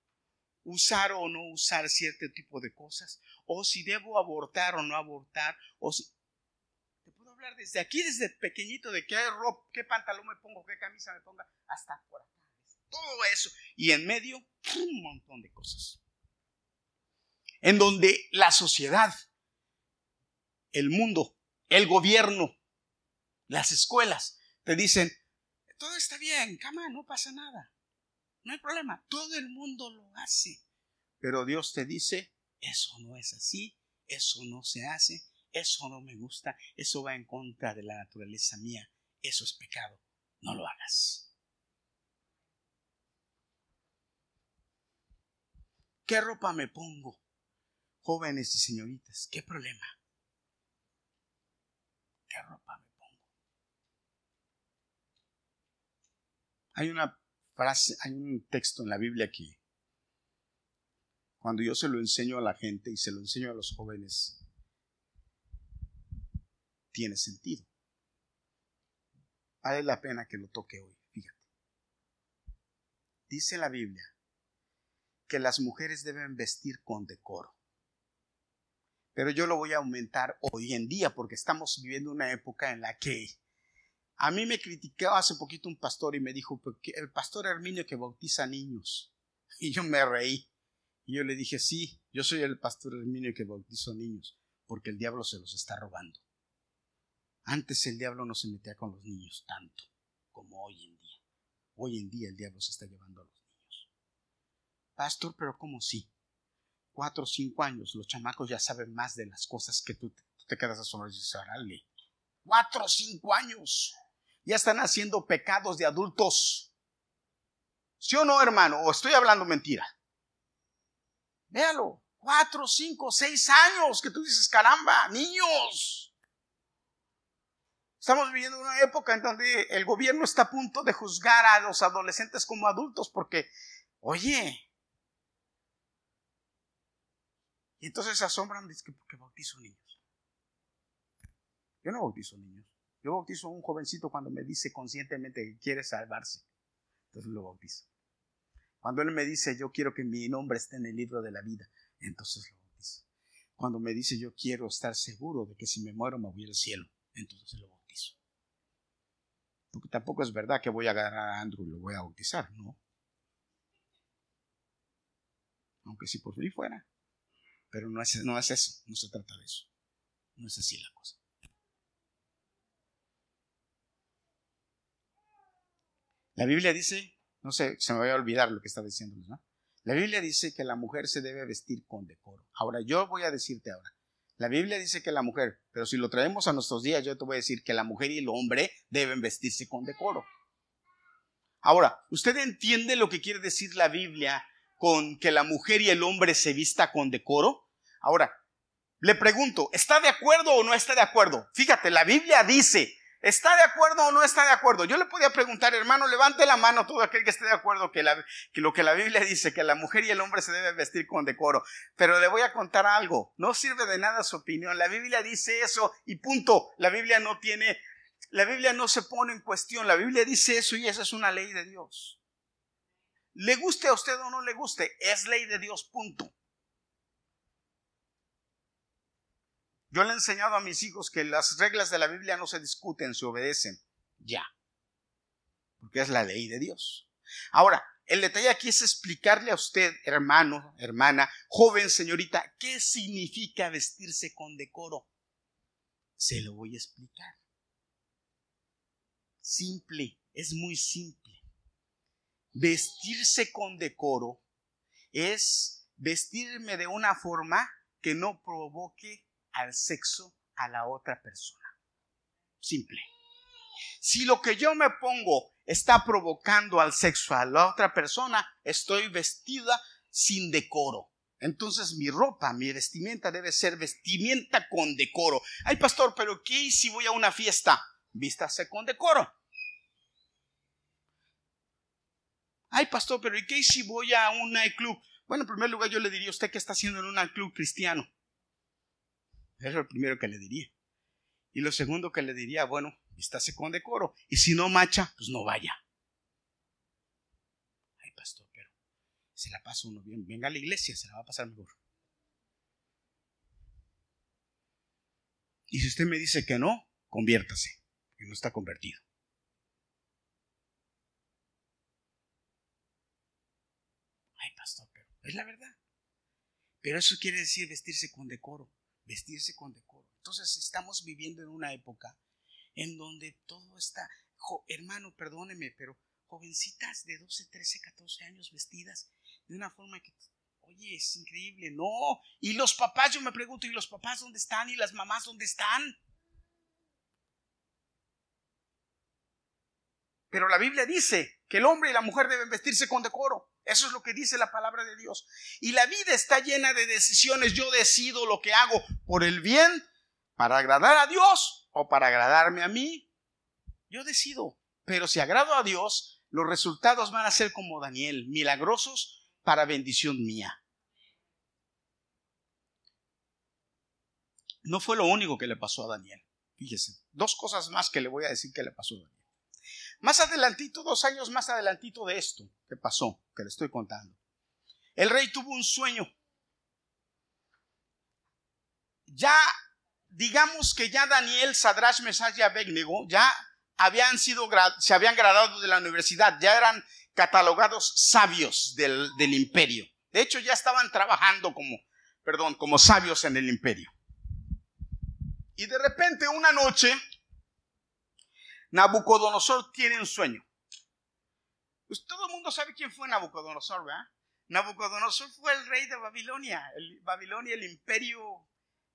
usar o no usar cierto tipo de cosas, o si debo abortar o no abortar, o si... Te puedo hablar desde aquí, desde pequeñito, de qué ropa, qué pantalón me pongo, qué camisa me ponga, hasta por acá todo eso. Y en medio, un montón de cosas. En donde la sociedad, el mundo, el gobierno, las escuelas te dicen, todo está bien, cama, no pasa nada. No hay problema, todo el mundo lo hace. Pero Dios te dice, eso no es así, eso no se hace, eso no me gusta, eso va en contra de la naturaleza mía, eso es pecado, no lo hagas. ¿Qué ropa me pongo? Jóvenes y señoritas, ¿qué problema? ¿Qué ropa me pongo? Hay una frase, hay un texto en la Biblia que cuando yo se lo enseño a la gente y se lo enseño a los jóvenes, tiene sentido. Vale la pena que lo toque hoy, fíjate. Dice la Biblia que las mujeres deben vestir con decoro. Pero yo lo voy a aumentar hoy en día porque estamos viviendo una época en la que a mí me criticó hace poquito un pastor y me dijo, el pastor Herminio que bautiza niños. (laughs) Y yo me reí. Y yo le dije, sí, yo soy el pastor Herminio que bautizo niños, porque el diablo se los está robando. Antes el diablo no se metía con los niños tanto como hoy en día. Hoy en día el diablo se está llevando a los Pastor, pero ¿cómo sí? Cuatro o cinco años, los chamacos ya saben más de las cosas que tú, te quedas asombrado y dices, Cuatro o cinco años. Ya están haciendo pecados de adultos. ¿Sí o no, hermano? ¿O estoy hablando mentira? Véalo. Cuatro, cinco, seis años que tú dices, caramba, niños. Estamos viviendo una época en donde el gobierno está a punto de juzgar a los adolescentes como adultos porque, oye, Y entonces se asombran de que porque bautizo niños. Yo no bautizo niños. Yo bautizo a un jovencito cuando me dice conscientemente que quiere salvarse. Entonces lo bautizo. Cuando él me dice yo quiero que mi nombre esté en el libro de la vida, entonces lo bautizo. Cuando me dice yo quiero estar seguro de que si me muero me voy al cielo, entonces lo bautizo. Porque tampoco es verdad que voy a agarrar a Andrew y lo voy a bautizar, ¿no? Aunque si por fin fuera. Pero no es, no es eso, no se trata de eso. No es así la cosa. La Biblia dice, no sé, se me va a olvidar lo que está diciendo, ¿no? La Biblia dice que la mujer se debe vestir con decoro. Ahora, yo voy a decirte ahora, la Biblia dice que la mujer, pero si lo traemos a nuestros días, yo te voy a decir que la mujer y el hombre deben vestirse con decoro. Ahora, ¿usted entiende lo que quiere decir la Biblia con que la mujer y el hombre se vista con decoro? Ahora, le pregunto, ¿está de acuerdo o no está de acuerdo? Fíjate, la Biblia dice, ¿está de acuerdo o no está de acuerdo? Yo le podía preguntar, hermano, levante la mano todo aquel que esté de acuerdo que, que lo que la Biblia dice, que la mujer y el hombre se deben vestir con decoro. Pero le voy a contar algo, no sirve de nada su opinión. La Biblia dice eso y punto. La Biblia no tiene, la Biblia no se pone en cuestión. La Biblia dice eso y esa es una ley de Dios. Le guste a usted o no le guste, es ley de Dios, punto. Yo le he enseñado a mis hijos que las reglas de la Biblia no se discuten, se obedecen. Ya. Porque es la ley de Dios. Ahora, el detalle aquí es explicarle a usted, hermano, hermana, joven, señorita, qué significa vestirse con decoro. Se lo voy a explicar. Simple, es muy simple. Vestirse con decoro es vestirme de una forma que no provoque al sexo a la otra persona. Simple. Si lo que yo me pongo está provocando al sexo a la otra persona, estoy vestida sin decoro. Entonces mi ropa, mi vestimenta debe ser vestimenta con decoro. Ay, pastor, pero ¿qué si voy a una fiesta? Vístase con decoro. Ay, pastor, pero ¿y qué si voy a un nightclub? Bueno, en primer lugar yo le diría a usted qué está haciendo en un nightclub cristiano. Eso es lo primero que le diría. Y lo segundo que le diría, bueno, vístase con decoro. Y si no macha, pues no vaya. Ay, pastor, pero se la pasa uno bien. Venga a la iglesia, se la va a pasar mejor. Y si usted me dice que no, conviértase, que no está convertido. Ay, pastor, pero es la verdad. Pero eso quiere decir vestirse con decoro, vestirse con decoro. Entonces estamos viviendo en una época en donde todo está, hermano, perdóneme, pero jovencitas de 12, 13, 14 años vestidas de una forma que, oye, es increíble, no. Y los papás, yo me pregunto, ¿y los papás dónde están? ¿Y las mamás dónde están? Pero la Biblia dice que el hombre y la mujer deben vestirse con decoro. Eso es lo que dice la palabra de Dios. Y la vida está llena de decisiones. Yo decido lo que hago por el bien, para agradar a Dios o para agradarme a mí. Yo decido. Pero si agrado a Dios, los resultados van a ser como Daniel, milagrosos para bendición mía. No fue lo único que le pasó a Daniel. Fíjese, dos cosas más que le voy a decir que le pasó a Daniel. Más adelantito, dos años más adelantito de esto que pasó, que le estoy contando. El rey tuvo un sueño. Ya digamos que ya Daniel, Sadrash, Mesach y ya habían sido, se habían graduado de la universidad, ya eran catalogados sabios del, del imperio. De hecho, ya estaban trabajando como, perdón, como sabios en el imperio. Y de repente, una noche, Nabucodonosor tiene un sueño. Pues todo el mundo sabe quién fue Nabucodonosor, ¿verdad? Nabucodonosor fue el rey de Babilonia, Babilonia, el imperio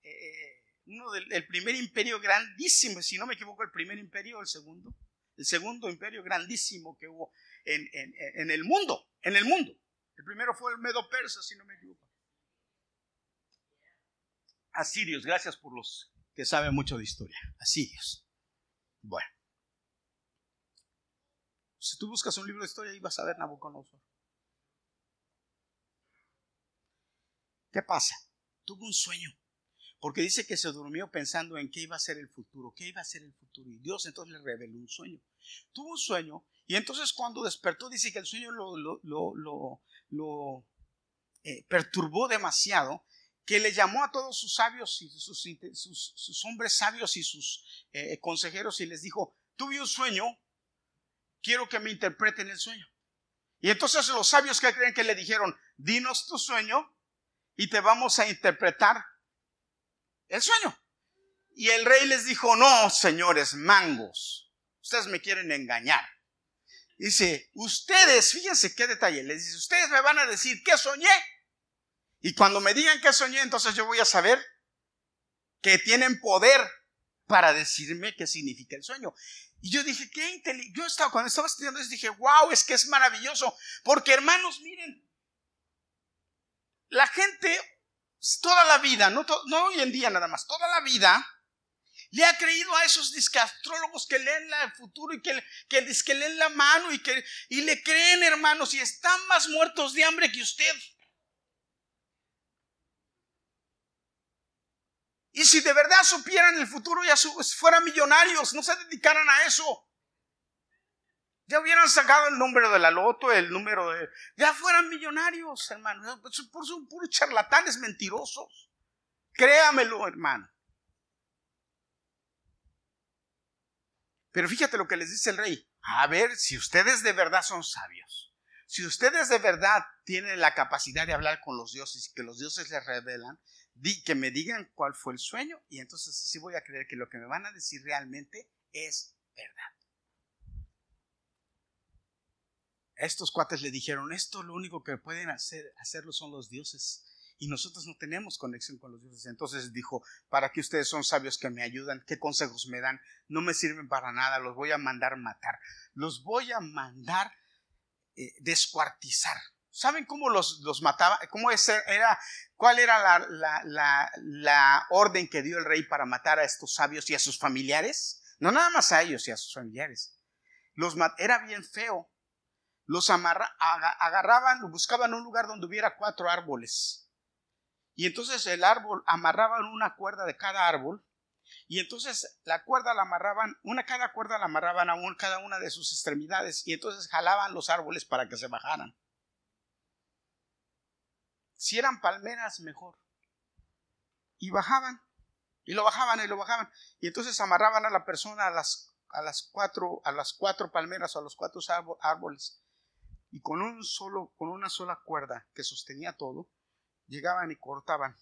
eh, uno del el primer imperio grandísimo, si no me equivoco, el primer imperio el segundo, el segundo imperio grandísimo que hubo en, en, el mundo, en el mundo. El primero fue el Medo Persa, si no me equivoco. Asirios, gracias por los que saben mucho de historia. Asirios. Bueno. Si tú buscas un libro de historia, ahí vas a ver Nabucodonosor. ¿Qué pasa? Tuvo un sueño porque dice que se durmió pensando en qué iba a ser el futuro, qué iba a ser el futuro. Y Dios entonces le reveló un sueño. Tuvo un sueño y entonces cuando despertó dice que el sueño lo, lo, eh, perturbó demasiado, que le llamó a todos sus sabios y sus, hombres sabios y sus eh, consejeros y les dijo, tuve un sueño, quiero que me interpreten el sueño. Y entonces los sabios que creen que le dijeron, dinos tu sueño y te vamos a interpretar el sueño. Y el rey les dijo, no, señores, mangos, ustedes me quieren engañar. Dice, ustedes, fíjense qué detalle, les dice, ustedes me van a decir qué soñé. Y cuando me digan qué soñé, entonces yo voy a saber que tienen poder para decirme qué significa el sueño. Y yo dije, qué inteligente. Yo estaba, cuando estaba estudiando eso, dije, wow, es que es maravilloso. Porque hermanos, miren, la gente toda la vida, no, no hoy en día nada más, toda la vida, le ha creído a esos discastrólogos que leen el futuro y que, que, que leen la mano y que y le creen, hermanos, y están más muertos de hambre que usted. Y si de verdad supieran el futuro, ya fueran millonarios, no se dedicaran a eso. Ya hubieran sacado el número de la loto, el número de... Ya fueran millonarios, hermano. Son puros charlatanes mentirosos. Créamelo, hermano. Pero fíjate lo que les dice el rey. A ver, si ustedes de verdad son sabios, Si ustedes de verdad tienen la capacidad de hablar con los dioses y que los dioses les revelan, di, que me digan cuál fue el sueño y entonces sí voy a creer que lo que me van a decir realmente es verdad. Estos cuates le dijeron, esto lo único que pueden hacer, hacerlo son los dioses y nosotros no tenemos conexión con los dioses. Entonces dijo, para que ustedes son sabios que me ayudan, qué consejos me dan, no me sirven para nada, los voy a mandar matar, los voy a mandar eh, descuartizar. ¿Saben cómo los, los mataba? ¿Cómo era, ¿Cuál era la, la, la, orden que dio el rey para matar a estos sabios y a sus familiares? No nada más a ellos y a sus familiares. Los era bien feo. Los amarra, agarraban, buscaban un lugar donde hubiera cuatro árboles. Y entonces el árbol, amarraban una cuerda de cada árbol y entonces la cuerda la amarraban, una cada cuerda la amarraban a cada una de sus extremidades y entonces jalaban los árboles para que se bajaran. Si eran palmeras, mejor. Y bajaban, y lo bajaban y lo bajaban. Y entonces amarraban a la persona a las, a las, cuatro, a las cuatro palmeras o a los cuatro árboles. Y con un solo, con una sola cuerda que sostenía todo, llegaban y cortaban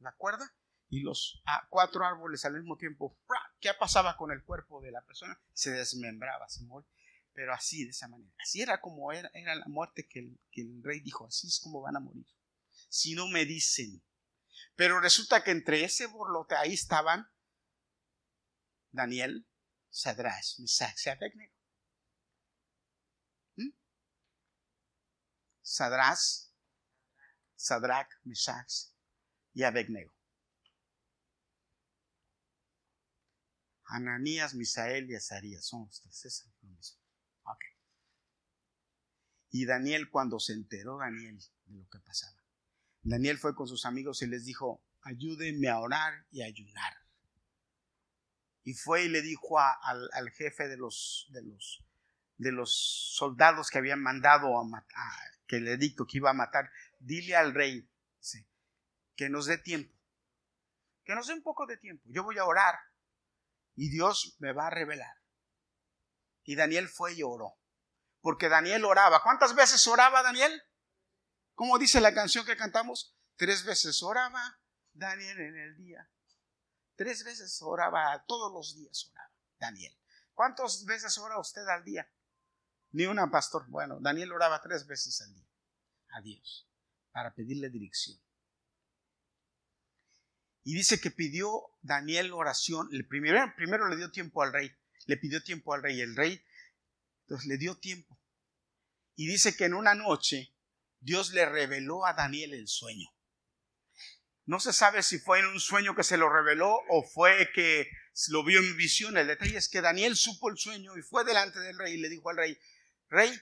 la cuerda y los cuatro árboles al mismo tiempo, ¿qué pasaba con el cuerpo de la persona? Se desmembraba, se moría. Pero así, de esa manera. Así era como era, la muerte que el, rey dijo, así es como van a morir. Si no me dicen. Pero resulta que entre ese borlote ahí estaban Daniel, Sadrás, Mesach Abednego. ¿Mm? Sadrás, Sadrach, Mesach y Abednego. Ananías, Misael y Azarías. Son los tres. Y Daniel, cuando se enteró Daniel de lo que pasaba, Daniel fue con sus amigos y les dijo, ayúdenme a orar y a ayunar. Y fue y le dijo al, jefe de los, de, los, de los soldados que habían mandado a matar, que le dictó que iba a matar, dile al rey que nos dé tiempo, que nos dé un poco de tiempo. Yo voy a orar y Dios me va a revelar. Y Daniel fue y oró. Porque Daniel oraba. ¿Cuántas veces oraba Daniel? ¿Cómo dice la canción que cantamos? Tres veces oraba Daniel en el día. Tres veces oraba, todos los días oraba Daniel. ¿Cuántas veces ora usted al día? Ni una, pastor. Bueno, Daniel oraba tres veces al día a Dios para pedirle dirección. Y dice que pidió Daniel oración. El primero, primero le dio tiempo al rey. Le pidió tiempo al rey. El rey, entonces le dio tiempo. Y dice que en una noche Dios le reveló a Daniel el sueño. No se sabe si fue en un sueño que se lo reveló o fue que lo vio en visión. El detalle es que Daniel supo el sueño y fue delante del rey y le dijo al rey, rey,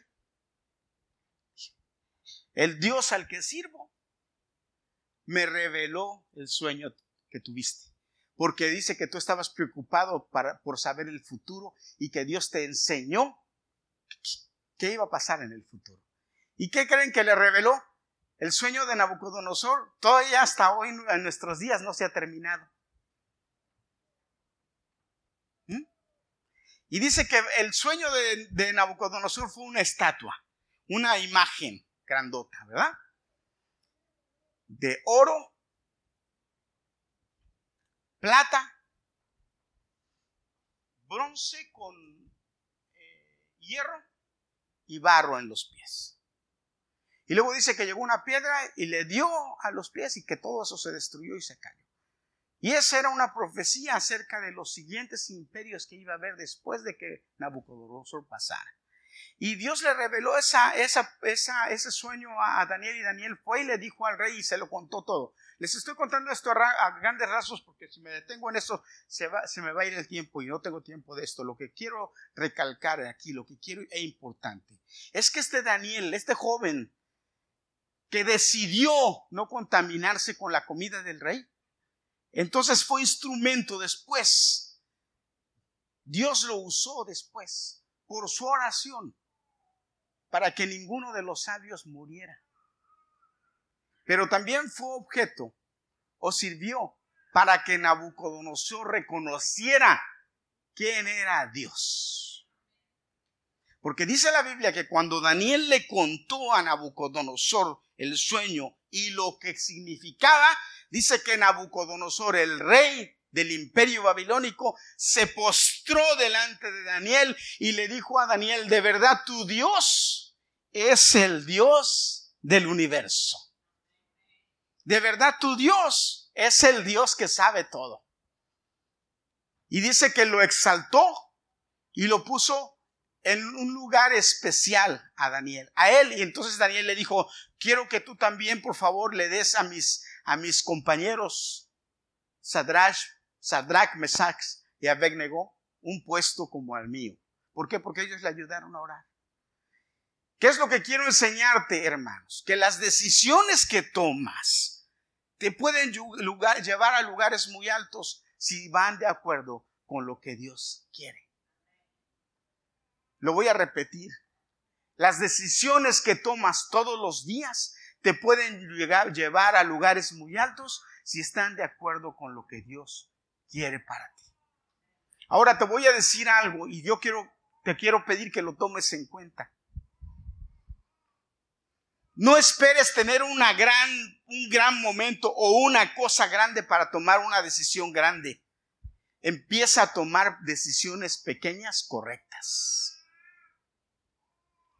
el Dios al que sirvo me reveló el sueño que tuviste. Porque dice que tú estabas preocupado para, por saber el futuro y que Dios te enseñó qué iba a pasar en el futuro. ¿Y qué creen que le reveló? El sueño de Nabucodonosor todavía hasta hoy en nuestros días no se ha terminado. ¿Mm? Y dice que el sueño de, de Nabucodonosor fue una estatua, una imagen grandota, ¿verdad? De oro plata, bronce con eh, hierro y barro en los pies. Y luego dice que llegó una piedra y le dio a los pies y que todo eso se destruyó y se cayó. Y esa era una profecía acerca de los siguientes imperios que iba a haber después de que Nabucodonosor pasara. Y Dios le reveló esa, esa, ese sueño a Daniel y Daniel fue y le dijo al rey y se lo contó todo. Les estoy contando esto a, grandes rasgos porque si me detengo en esto se, se me va a ir el tiempo y no tengo tiempo de esto. Lo que quiero recalcar aquí, lo que quiero e importante, es que este Daniel, este joven que decidió no contaminarse con la comida del rey, entonces fue instrumento después. Dios lo usó después por su oración para que ninguno de los sabios muriera. Pero también fue objeto o sirvió para que Nabucodonosor reconociera quién era Dios. Porque dice la Biblia que cuando Daniel le contó a Nabucodonosor el sueño y lo que significaba, dice que Nabucodonosor, el rey del imperio babilónico, se postró delante de Daniel y le dijo a Daniel, de verdad tu Dios es el Dios del universo. De verdad tu Dios es el Dios que sabe todo. Y dice que lo exaltó y lo puso en un lugar especial a Daniel, a él. Y entonces Daniel le dijo, quiero que tú también, por favor, le des a mis, a mis compañeros, Sadrach, Sadrach, Mesach y Abednego, un puesto como al mío. ¿Por qué? Porque ellos le ayudaron a orar. ¿Qué es lo que quiero enseñarte, hermanos? Que las decisiones que tomas te pueden llevar a lugares muy altos si van de acuerdo con lo que Dios quiere. Lo voy a repetir. Las decisiones que tomas todos los días te pueden llevar a lugares muy altos si están de acuerdo con lo que Dios quiere para ti. Ahora te voy a decir algo y yo quiero, te quiero pedir que lo tomes en cuenta. No esperes tener una gran, un gran momento o una cosa grande para tomar una decisión grande. Empieza a tomar decisiones pequeñas correctas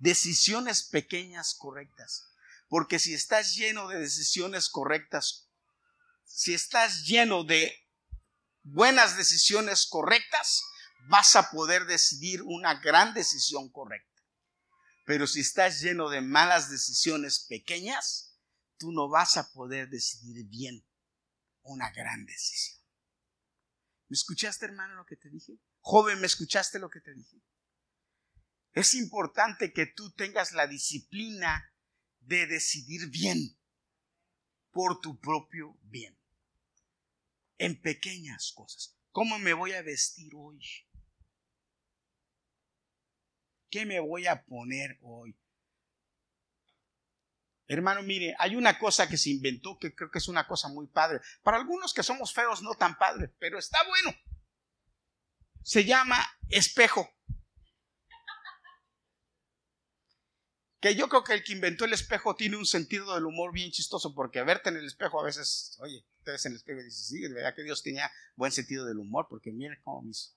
decisiones pequeñas correctas. Porque si estás lleno de decisiones correctas, si estás lleno de buenas decisiones correctas, vas a poder decidir una gran decisión correcta. Pero si estás lleno de malas decisiones pequeñas, tú no vas a poder decidir bien una gran decisión. ¿Me escuchaste, hermano, lo que te dije? Joven, ¿me escuchaste lo que te dije? Es importante que tú tengas la disciplina de decidir bien por tu propio bien. En pequeñas cosas. ¿Cómo me voy a vestir hoy? ¿Qué me voy a poner hoy? Hermano, mire, hay una cosa que se inventó que creo que es una cosa muy padre. Para algunos que somos feos, no tan padre, pero está bueno. Se llama espejo. que yo creo que el que inventó el espejo tiene un sentido del humor bien chistoso, porque verte en el espejo a veces, oye, te ves en el espejo y dices, sí, de verdad que Dios tenía buen sentido del humor, porque mire cómo me hizo.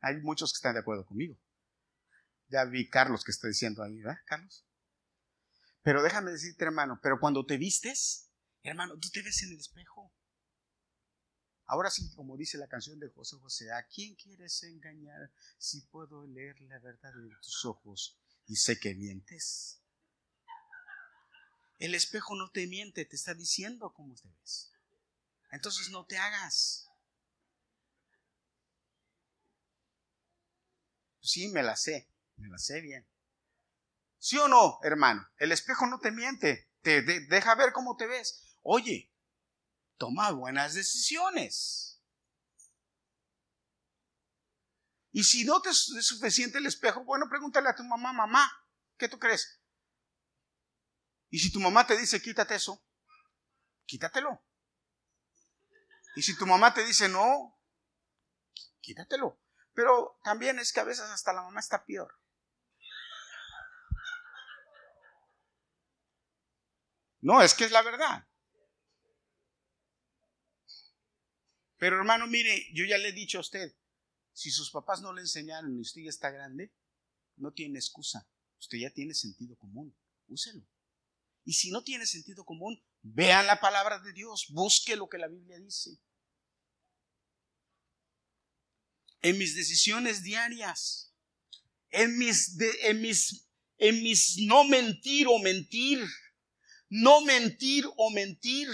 Hay muchos que están de acuerdo conmigo. Ya vi Carlos que está diciendo ahí, ¿verdad, Carlos? Pero déjame decirte, hermano, pero cuando te vistes, hermano, tú te ves en el espejo. Ahora sí, como dice la canción de José José, ¿a quién quieres engañar si puedo leer la verdad en tus ojos y sé que mientes? El espejo no te miente, te está diciendo cómo te ves. Entonces no te hagas. Sí, me la sé, me la sé bien. ¿Sí o no, hermano? El espejo no te miente, te deja ver cómo te ves. Oye, toma buenas decisiones. Y si no te es suficiente el espejo, bueno, pregúntale a tu mamá, mamá, ¿qué tú crees? Y si tu mamá te dice, quítate eso, quítatelo. Y si tu mamá te dice, no, quítatelo. Pero también es que a veces hasta la mamá está peor. No, es que es la verdad. Pero hermano, mire, yo ya le he dicho a usted, si sus papás no le enseñaron y usted ya está grande, no tiene excusa. Usted ya tiene sentido común. Úselo. Y si no tiene sentido común, vean la palabra de Dios, busque lo que la Biblia dice. En mis decisiones diarias, en mis, en mis, en mis no mentir o mentir, no mentir o mentir,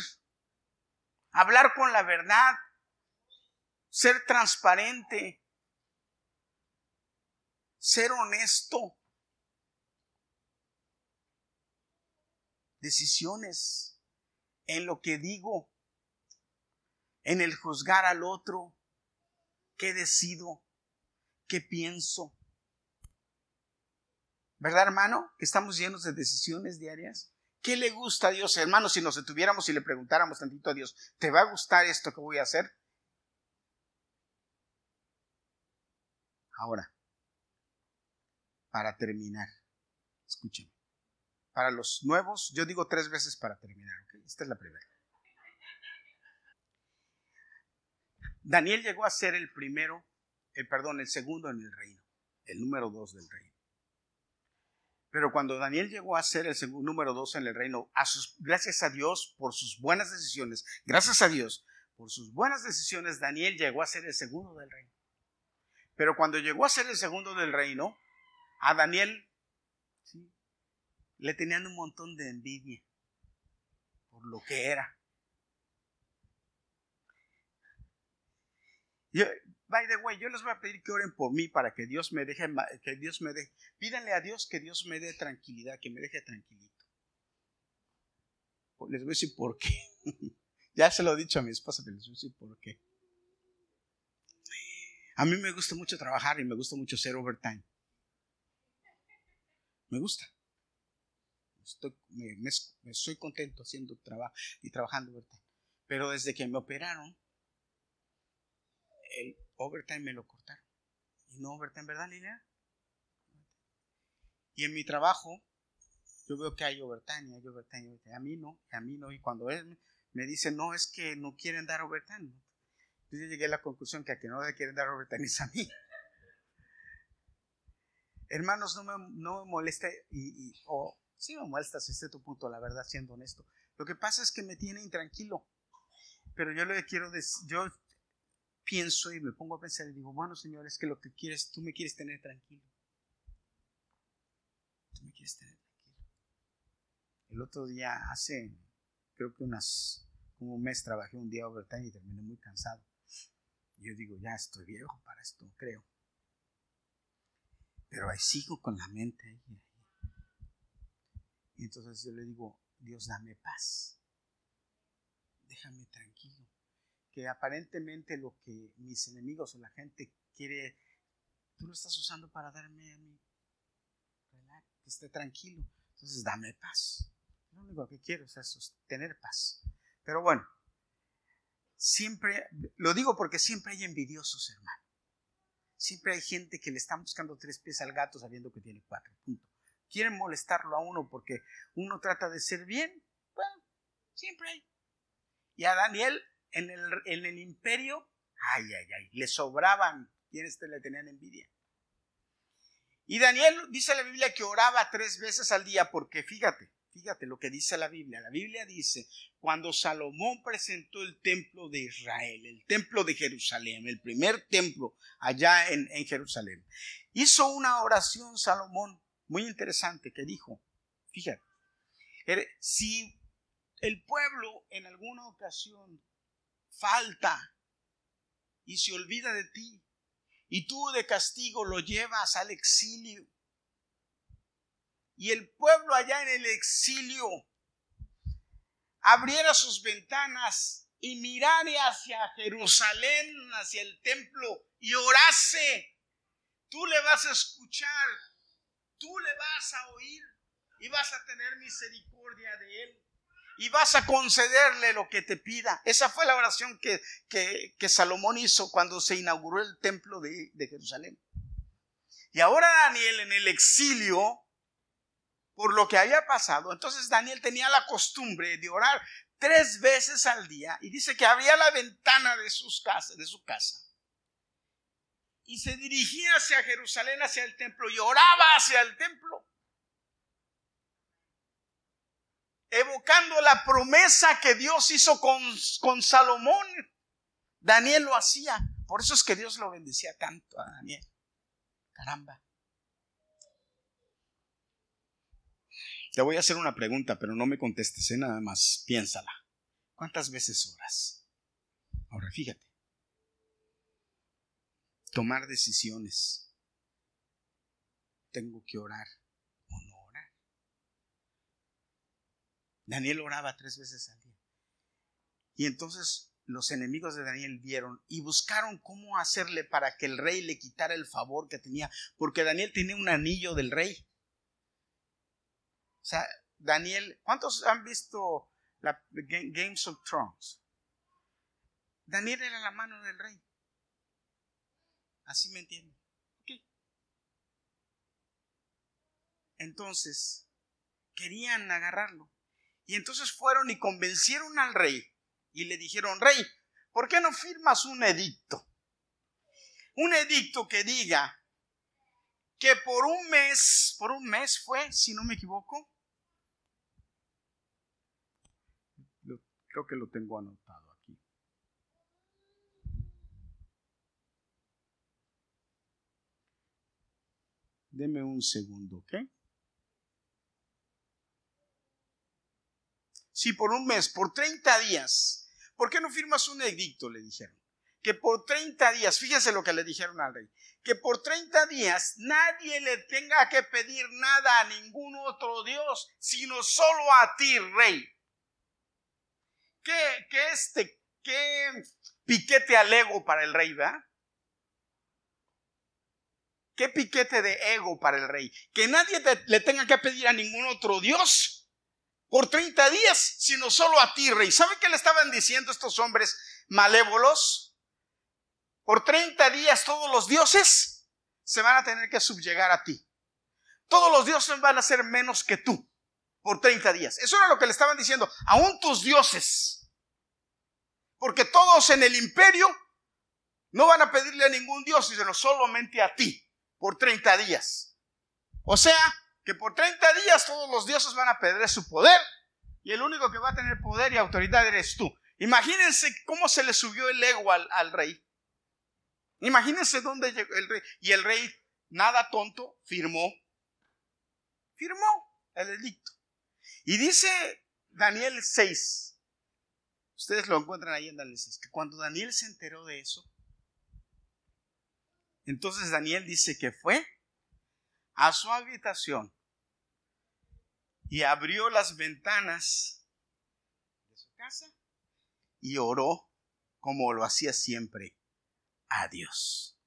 hablar con la verdad, ser transparente, ser honesto. Decisiones en lo que digo, en el juzgar al otro, qué decido, qué pienso. ¿Verdad, hermano? Que estamos llenos de decisiones diarias. ¿Qué le gusta a Dios, hermano? Si nos detuviéramos y le preguntáramos tantito a Dios, ¿te va a gustar esto que voy a hacer? Ahora, para terminar, escuchen. Para los nuevos, yo digo tres veces para terminar. Esta es la primera. Daniel llegó a ser el primero, el perdón, el segundo en el reino, el número dos del reino. Pero cuando Daniel llegó a ser el segundo, número dos en el reino, a sus, gracias a Dios por sus buenas decisiones, gracias a Dios por sus buenas decisiones, Daniel llegó a ser el segundo del reino. Pero cuando llegó a ser el segundo del reino, a Daniel le tenían un montón de envidia por lo que era. Yo, by the way, yo les voy a pedir que oren por mí para que Dios me deje, que Dios me pídanle a Dios que Dios me dé tranquilidad, que me deje tranquilito. Les voy a decir por qué. (laughs) ya se lo he dicho a mi esposa, pero les voy a decir por qué. A mí me gusta mucho trabajar y me gusta mucho hacer overtime. Me gusta. Estoy, me, soy contento haciendo trabajo y trabajando overtime. Pero desde que me operaron, el overtime me lo cortaron. Y no overtime, ¿verdad, Lina? Y en mi trabajo, yo veo que hay overtime, hay overtime, A mí no, a mí no. Y cuando él me dice, no, es que no quieren dar overtime. Entonces yo llegué a la conclusión que a que no le quieren dar overtime es a mí. Hermanos, no me, no me moleste, y, o sí me molesta si este tu punto, la verdad, siendo honesto. Lo que pasa es que me tiene intranquilo. Pero yo le quiero decir, yo pienso y me pongo a pensar y digo, bueno, Señor, es que lo que quieres, tú me quieres tener tranquilo. Tú me quieres tener tranquilo. El otro día, hace, creo que unas, como un mes, trabajé un día overtime y terminé muy cansado. Y yo digo, ya estoy viejo para esto, creo. Pero ahí sigo con la mente ahí. Y entonces yo le digo, Dios, dame paz. Déjame tranquilo que aparentemente lo que mis enemigos o la gente quiere, tú lo estás usando para darme a mí, que esté tranquilo. Entonces dame paz. Lo único que quiero es tener paz. Pero bueno, siempre, lo digo porque siempre hay envidiosos, hermano. Siempre hay gente que le está buscando tres pies al gato sabiendo que tiene cuatro. Punto. Quieren molestarlo a uno porque uno trata de ser bien. Bueno, siempre hay. Y a Daniel en el, imperio, ay, ay, ay, le sobraban quienes le tenían envidia. Y Daniel dice la Biblia que oraba tres veces al día porque fíjate, fíjate lo que dice la Biblia. La Biblia dice, cuando Salomón presentó el templo de Israel, el templo de Jerusalén, el primer templo allá en, en Jerusalén, hizo una oración Salomón muy interesante que dijo, fíjate, si el pueblo en alguna ocasión falta y se olvida de ti. Y tú de castigo lo llevas al exilio. Y el pueblo allá en el exilio abriera sus ventanas y mirare hacia Jerusalén, hacia el templo y orase. Tú le vas a escuchar, tú le vas a oír y vas a tener misericordia de él y vas a concederle lo que te pida. Esa fue la oración que, que, Salomón hizo cuando se inauguró el templo de, de Jerusalén. Y ahora Daniel en el exilio, por lo que había pasado, entonces Daniel tenía la costumbre de orar tres veces al día y dice que abría la ventana de, sus casas, de su casa y se dirigía hacia Jerusalén, hacia el templo y oraba hacia el templo. Evocando la promesa que Dios hizo con, con Salomón. Daniel lo hacía. Por eso es que Dios lo bendecía tanto a Daniel. Caramba. Te voy a hacer una pregunta, pero no me contestes, ¿eh? nada más piénsala. ¿Cuántas veces oras? Ahora fíjate. Tomar decisiones. Tengo que orar. Daniel oraba tres veces al día. Y entonces los enemigos de Daniel vieron y buscaron cómo hacerle para que el rey le quitara el favor que tenía, porque Daniel tenía un anillo del rey. O sea, Daniel, ¿cuántos han visto la Games of Thrones? Daniel era la mano del rey. Así me entienden. Entonces, querían agarrarlo y entonces fueron y convencieron al rey y le dijeron, rey, ¿por qué no firmas un edicto? Un edicto que diga que por un mes, por un mes fue, si no me equivoco, creo que lo tengo anotado aquí. Deme un segundo, ¿ok? Sí, por un mes, por 30 días. ¿Por qué no firmas un edicto? Le dijeron. Que por 30 días, fíjese lo que le dijeron al rey, que por 30 días nadie le tenga que pedir nada a ningún otro Dios, sino solo a ti, rey. ¿Qué, qué este, qué piquete al ego para el rey, va? ¿Qué piquete de ego para el rey? Que nadie le tenga que pedir a ningún otro Dios por 30 días, sino solo a ti, rey. ¿Sabe qué le estaban diciendo estos hombres malévolos? Por 30 días todos los dioses se van a tener que subyugar a ti. Todos los dioses van a ser menos que tú por 30 días. Eso era lo que le estaban diciendo. Aún tus dioses. Porque todos en el imperio no van a pedirle a ningún dios, sino solamente a ti por 30 días. O sea, que por 30 días todos los dioses van a perder su poder y el único que va a tener poder y autoridad eres tú. Imagínense cómo se le subió el ego al, rey. Imagínense dónde llegó el rey. Y el rey, nada tonto, firmó. Firmó el edicto. Y dice Daniel 6. Ustedes lo encuentran ahí en Daniel 6. Que cuando Daniel se enteró de eso, entonces Daniel dice que fue a su habitación y abrió las ventanas de su casa y oró como lo hacía siempre a Dios.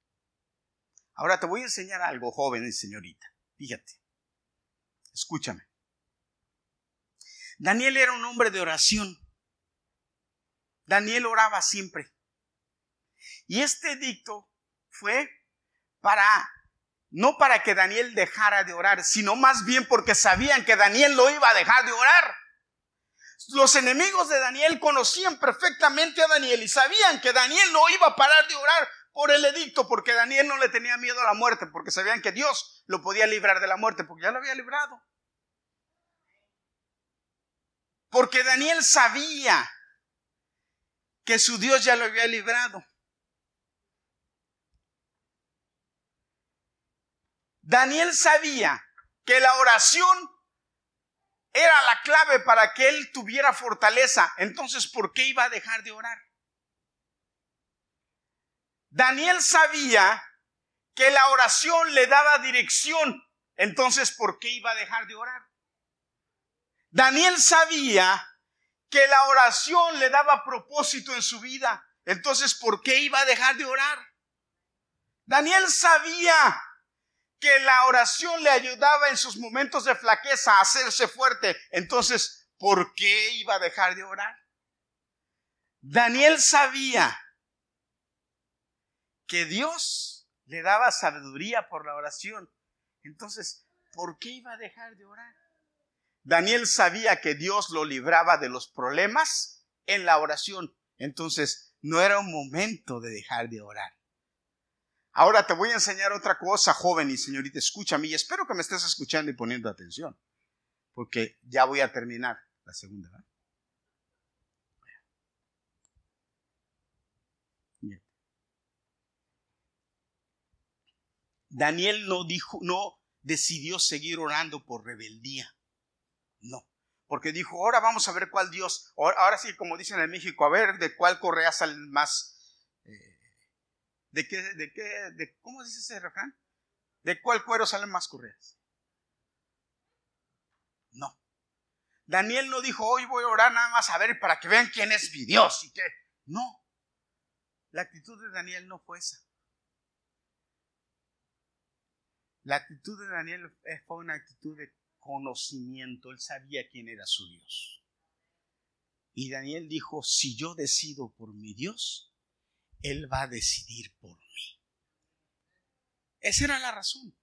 Ahora te voy a enseñar algo, joven y señorita. Fíjate, escúchame. Daniel era un hombre de oración. Daniel oraba siempre. Y este edicto fue para no para que Daniel dejara de orar, sino más bien porque sabían que Daniel lo iba a dejar de orar. Los enemigos de Daniel conocían perfectamente a Daniel y sabían que Daniel no iba a parar de orar por el edicto, porque Daniel no le tenía miedo a la muerte, porque sabían que Dios lo podía librar de la muerte, porque ya lo había librado. Porque Daniel sabía que su Dios ya lo había librado. Daniel sabía que la oración era la clave para que él tuviera fortaleza. Entonces, ¿por qué iba a dejar de orar? Daniel sabía que la oración le daba dirección. Entonces, ¿por qué iba a dejar de orar? Daniel sabía que la oración le daba propósito en su vida. Entonces, ¿por qué iba a dejar de orar? Daniel sabía que la oración le ayudaba en sus momentos de flaqueza a hacerse fuerte. Entonces, ¿por qué iba a dejar de orar? Daniel sabía que Dios le daba sabiduría por la oración. Entonces, ¿por qué iba a dejar de orar? Daniel sabía que Dios lo libraba de los problemas en la oración. Entonces, no era un momento de dejar de orar. Ahora te voy a enseñar otra cosa, joven y señorita, escúchame y espero que me estés escuchando y poniendo atención, porque ya voy a terminar la segunda. Daniel no decidió seguir orando por rebeldía. No, porque dijo, ahora vamos a ver cuál Dios, ahora sí, como dicen en México, a ver de cuál correa sale más ¿De qué, de qué, de, cómo dice ese? ¿De cuál cuero salen más correas? No. Daniel no dijo, hoy voy a orar nada más a ver para que vean quién es mi Dios y qué. No. La actitud de Daniel no fue esa. La actitud de Daniel fue una actitud de conocimiento. Él sabía quién era su Dios. Y Daniel dijo, si yo decido por mi Dios, él va a decidir por mí. Esa era la razón.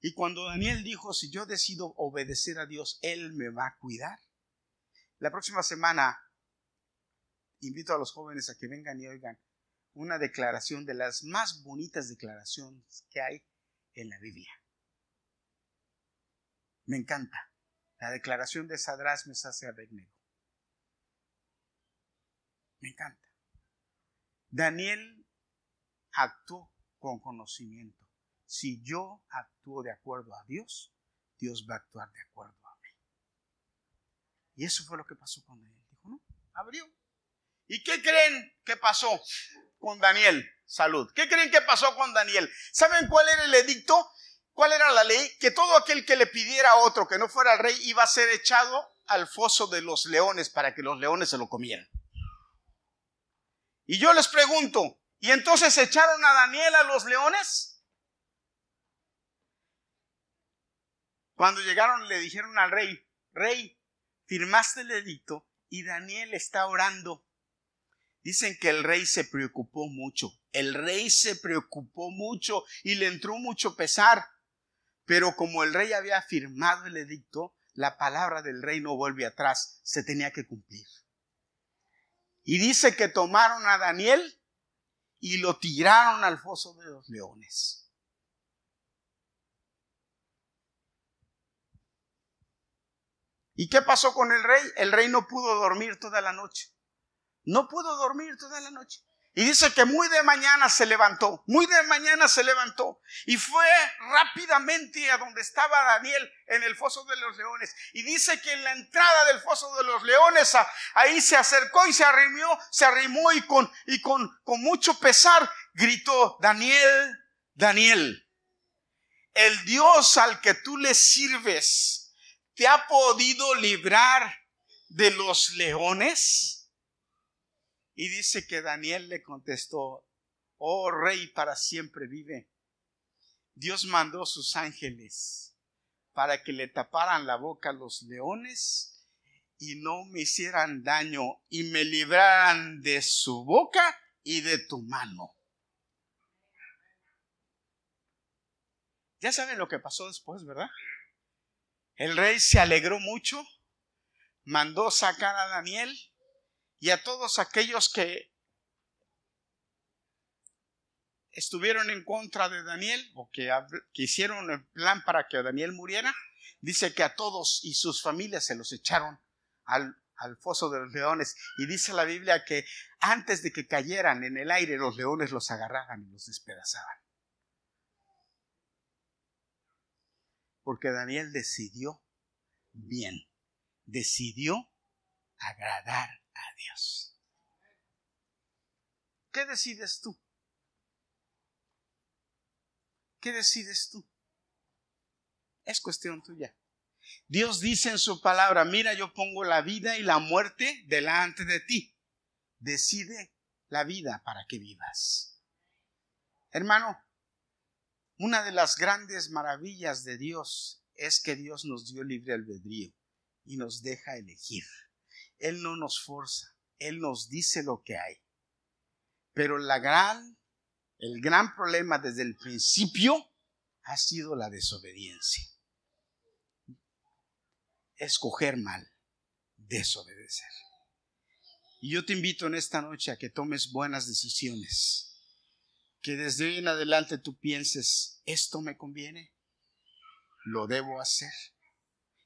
Y cuando Daniel dijo, si yo decido obedecer a Dios, Él me va a cuidar. La próxima semana invito a los jóvenes a que vengan y oigan una declaración de las más bonitas declaraciones que hay en la Biblia. Me encanta. La declaración de Sadrás, Mesás y Abednego. Me encanta. Daniel actuó con conocimiento. Si yo actúo de acuerdo a Dios, Dios va a actuar de acuerdo a mí. Y eso fue lo que pasó con Daniel. Dijo, no, abrió. ¿Y qué creen que pasó con Daniel? Salud. ¿Qué creen que pasó con Daniel? ¿Saben cuál era el edicto? ¿Cuál era la ley? Que todo aquel que le pidiera a otro que no fuera el rey iba a ser echado al foso de los leones para que los leones se lo comieran. Y yo les pregunto, ¿y entonces echaron a Daniel a los leones? Cuando llegaron le dijeron al rey, rey, firmaste el edicto y Daniel está orando. Dicen que el rey se preocupó mucho, el rey se preocupó mucho y le entró mucho pesar. Pero como el rey había firmado el edicto, la palabra del rey no vuelve atrás, se tenía que cumplir. Y dice que tomaron a Daniel y lo tiraron al foso de los leones. ¿Y qué pasó con el rey? El rey no pudo dormir toda la noche. No pudo dormir toda la noche. Y dice que muy de mañana se levantó, muy de mañana se levantó y fue rápidamente a donde estaba Daniel en el foso de los leones. Y dice que en la entrada del foso de los leones ahí se acercó y se arrimó, se arrimó y con, y con, con mucho pesar gritó, Daniel, Daniel, el Dios al que tú le sirves, ¿te ha podido librar de los leones? Y dice que Daniel le contestó, oh rey para siempre vive. Dios mandó sus ángeles para que le taparan la boca a los leones y no me hicieran daño y me libraran de su boca y de tu mano. Ya saben lo que pasó después, ¿verdad? El rey se alegró mucho, mandó sacar a Daniel y a todos aquellos que estuvieron en contra de Daniel o que, hicieron el plan para que Daniel muriera, dice que a todos y sus familias se los echaron al, al foso de los leones. Y dice la Biblia que antes de que cayeran en el aire, los leones los agarraban y los despedazaban. Porque Daniel decidió bien, decidió agradar Dios. ¿Qué decides tú? ¿Qué decides tú? Es cuestión tuya. Dios dice en su palabra, mira, yo pongo la vida y la muerte delante de ti. Decide la vida para que vivas. Hermano, una de las grandes maravillas de Dios es que Dios nos dio libre albedrío y nos deja elegir. Él no nos forza, Él nos dice lo que hay. Pero la gran, el gran problema desde el principio ha sido la desobediencia. Escoger mal, desobedecer. Y yo te invito en esta noche a que tomes buenas decisiones. Que desde hoy en adelante tú pienses, ¿esto me conviene? ¿Lo debo hacer?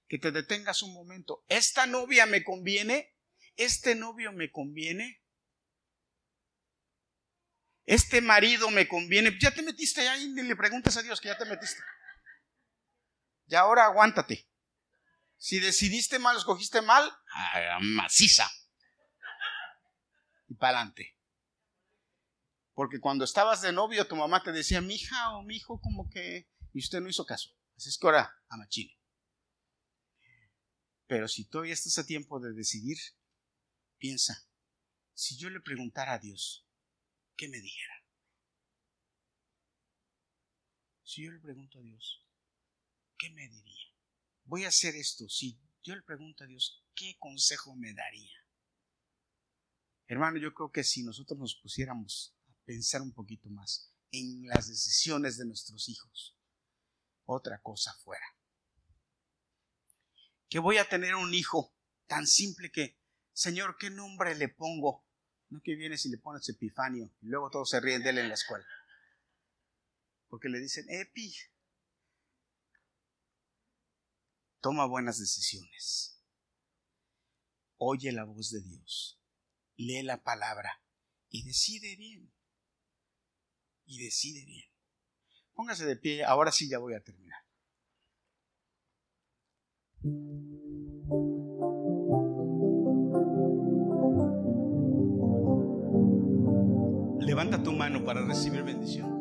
que te detengas un momento. ¿Esta novia me conviene? ¿Este novio me conviene? ¿Este marido me conviene? Ya te metiste ahí, ni le preguntes a Dios que ya te metiste. Y ahora aguántate. Si decidiste mal, escogiste mal, maciza. Y para adelante. Porque cuando estabas de novio, tu mamá te decía, mi hija o mi hijo, como que. Y usted no hizo caso. Así es que ahora, a machine. Pero si todavía estás a tiempo de decidir, piensa, si yo le preguntara a Dios, ¿qué me dijera? Si yo le pregunto a Dios, ¿qué me diría? Voy a hacer esto. Si yo le pregunto a Dios, ¿qué consejo me daría? Hermano, yo creo que si nosotros nos pusiéramos a pensar un poquito más en las decisiones de nuestros hijos, otra cosa fuera. Que voy a tener un hijo tan simple que, Señor, ¿qué nombre le pongo? No que vienes y le pones Epifanio y luego todos se ríen de él en la escuela. Porque le dicen, Epi, toma buenas decisiones. Oye la voz de Dios. Lee la palabra y decide bien. Y decide bien. Póngase de pie, ahora sí ya voy a terminar. Levanta tu mano para recibir bendición.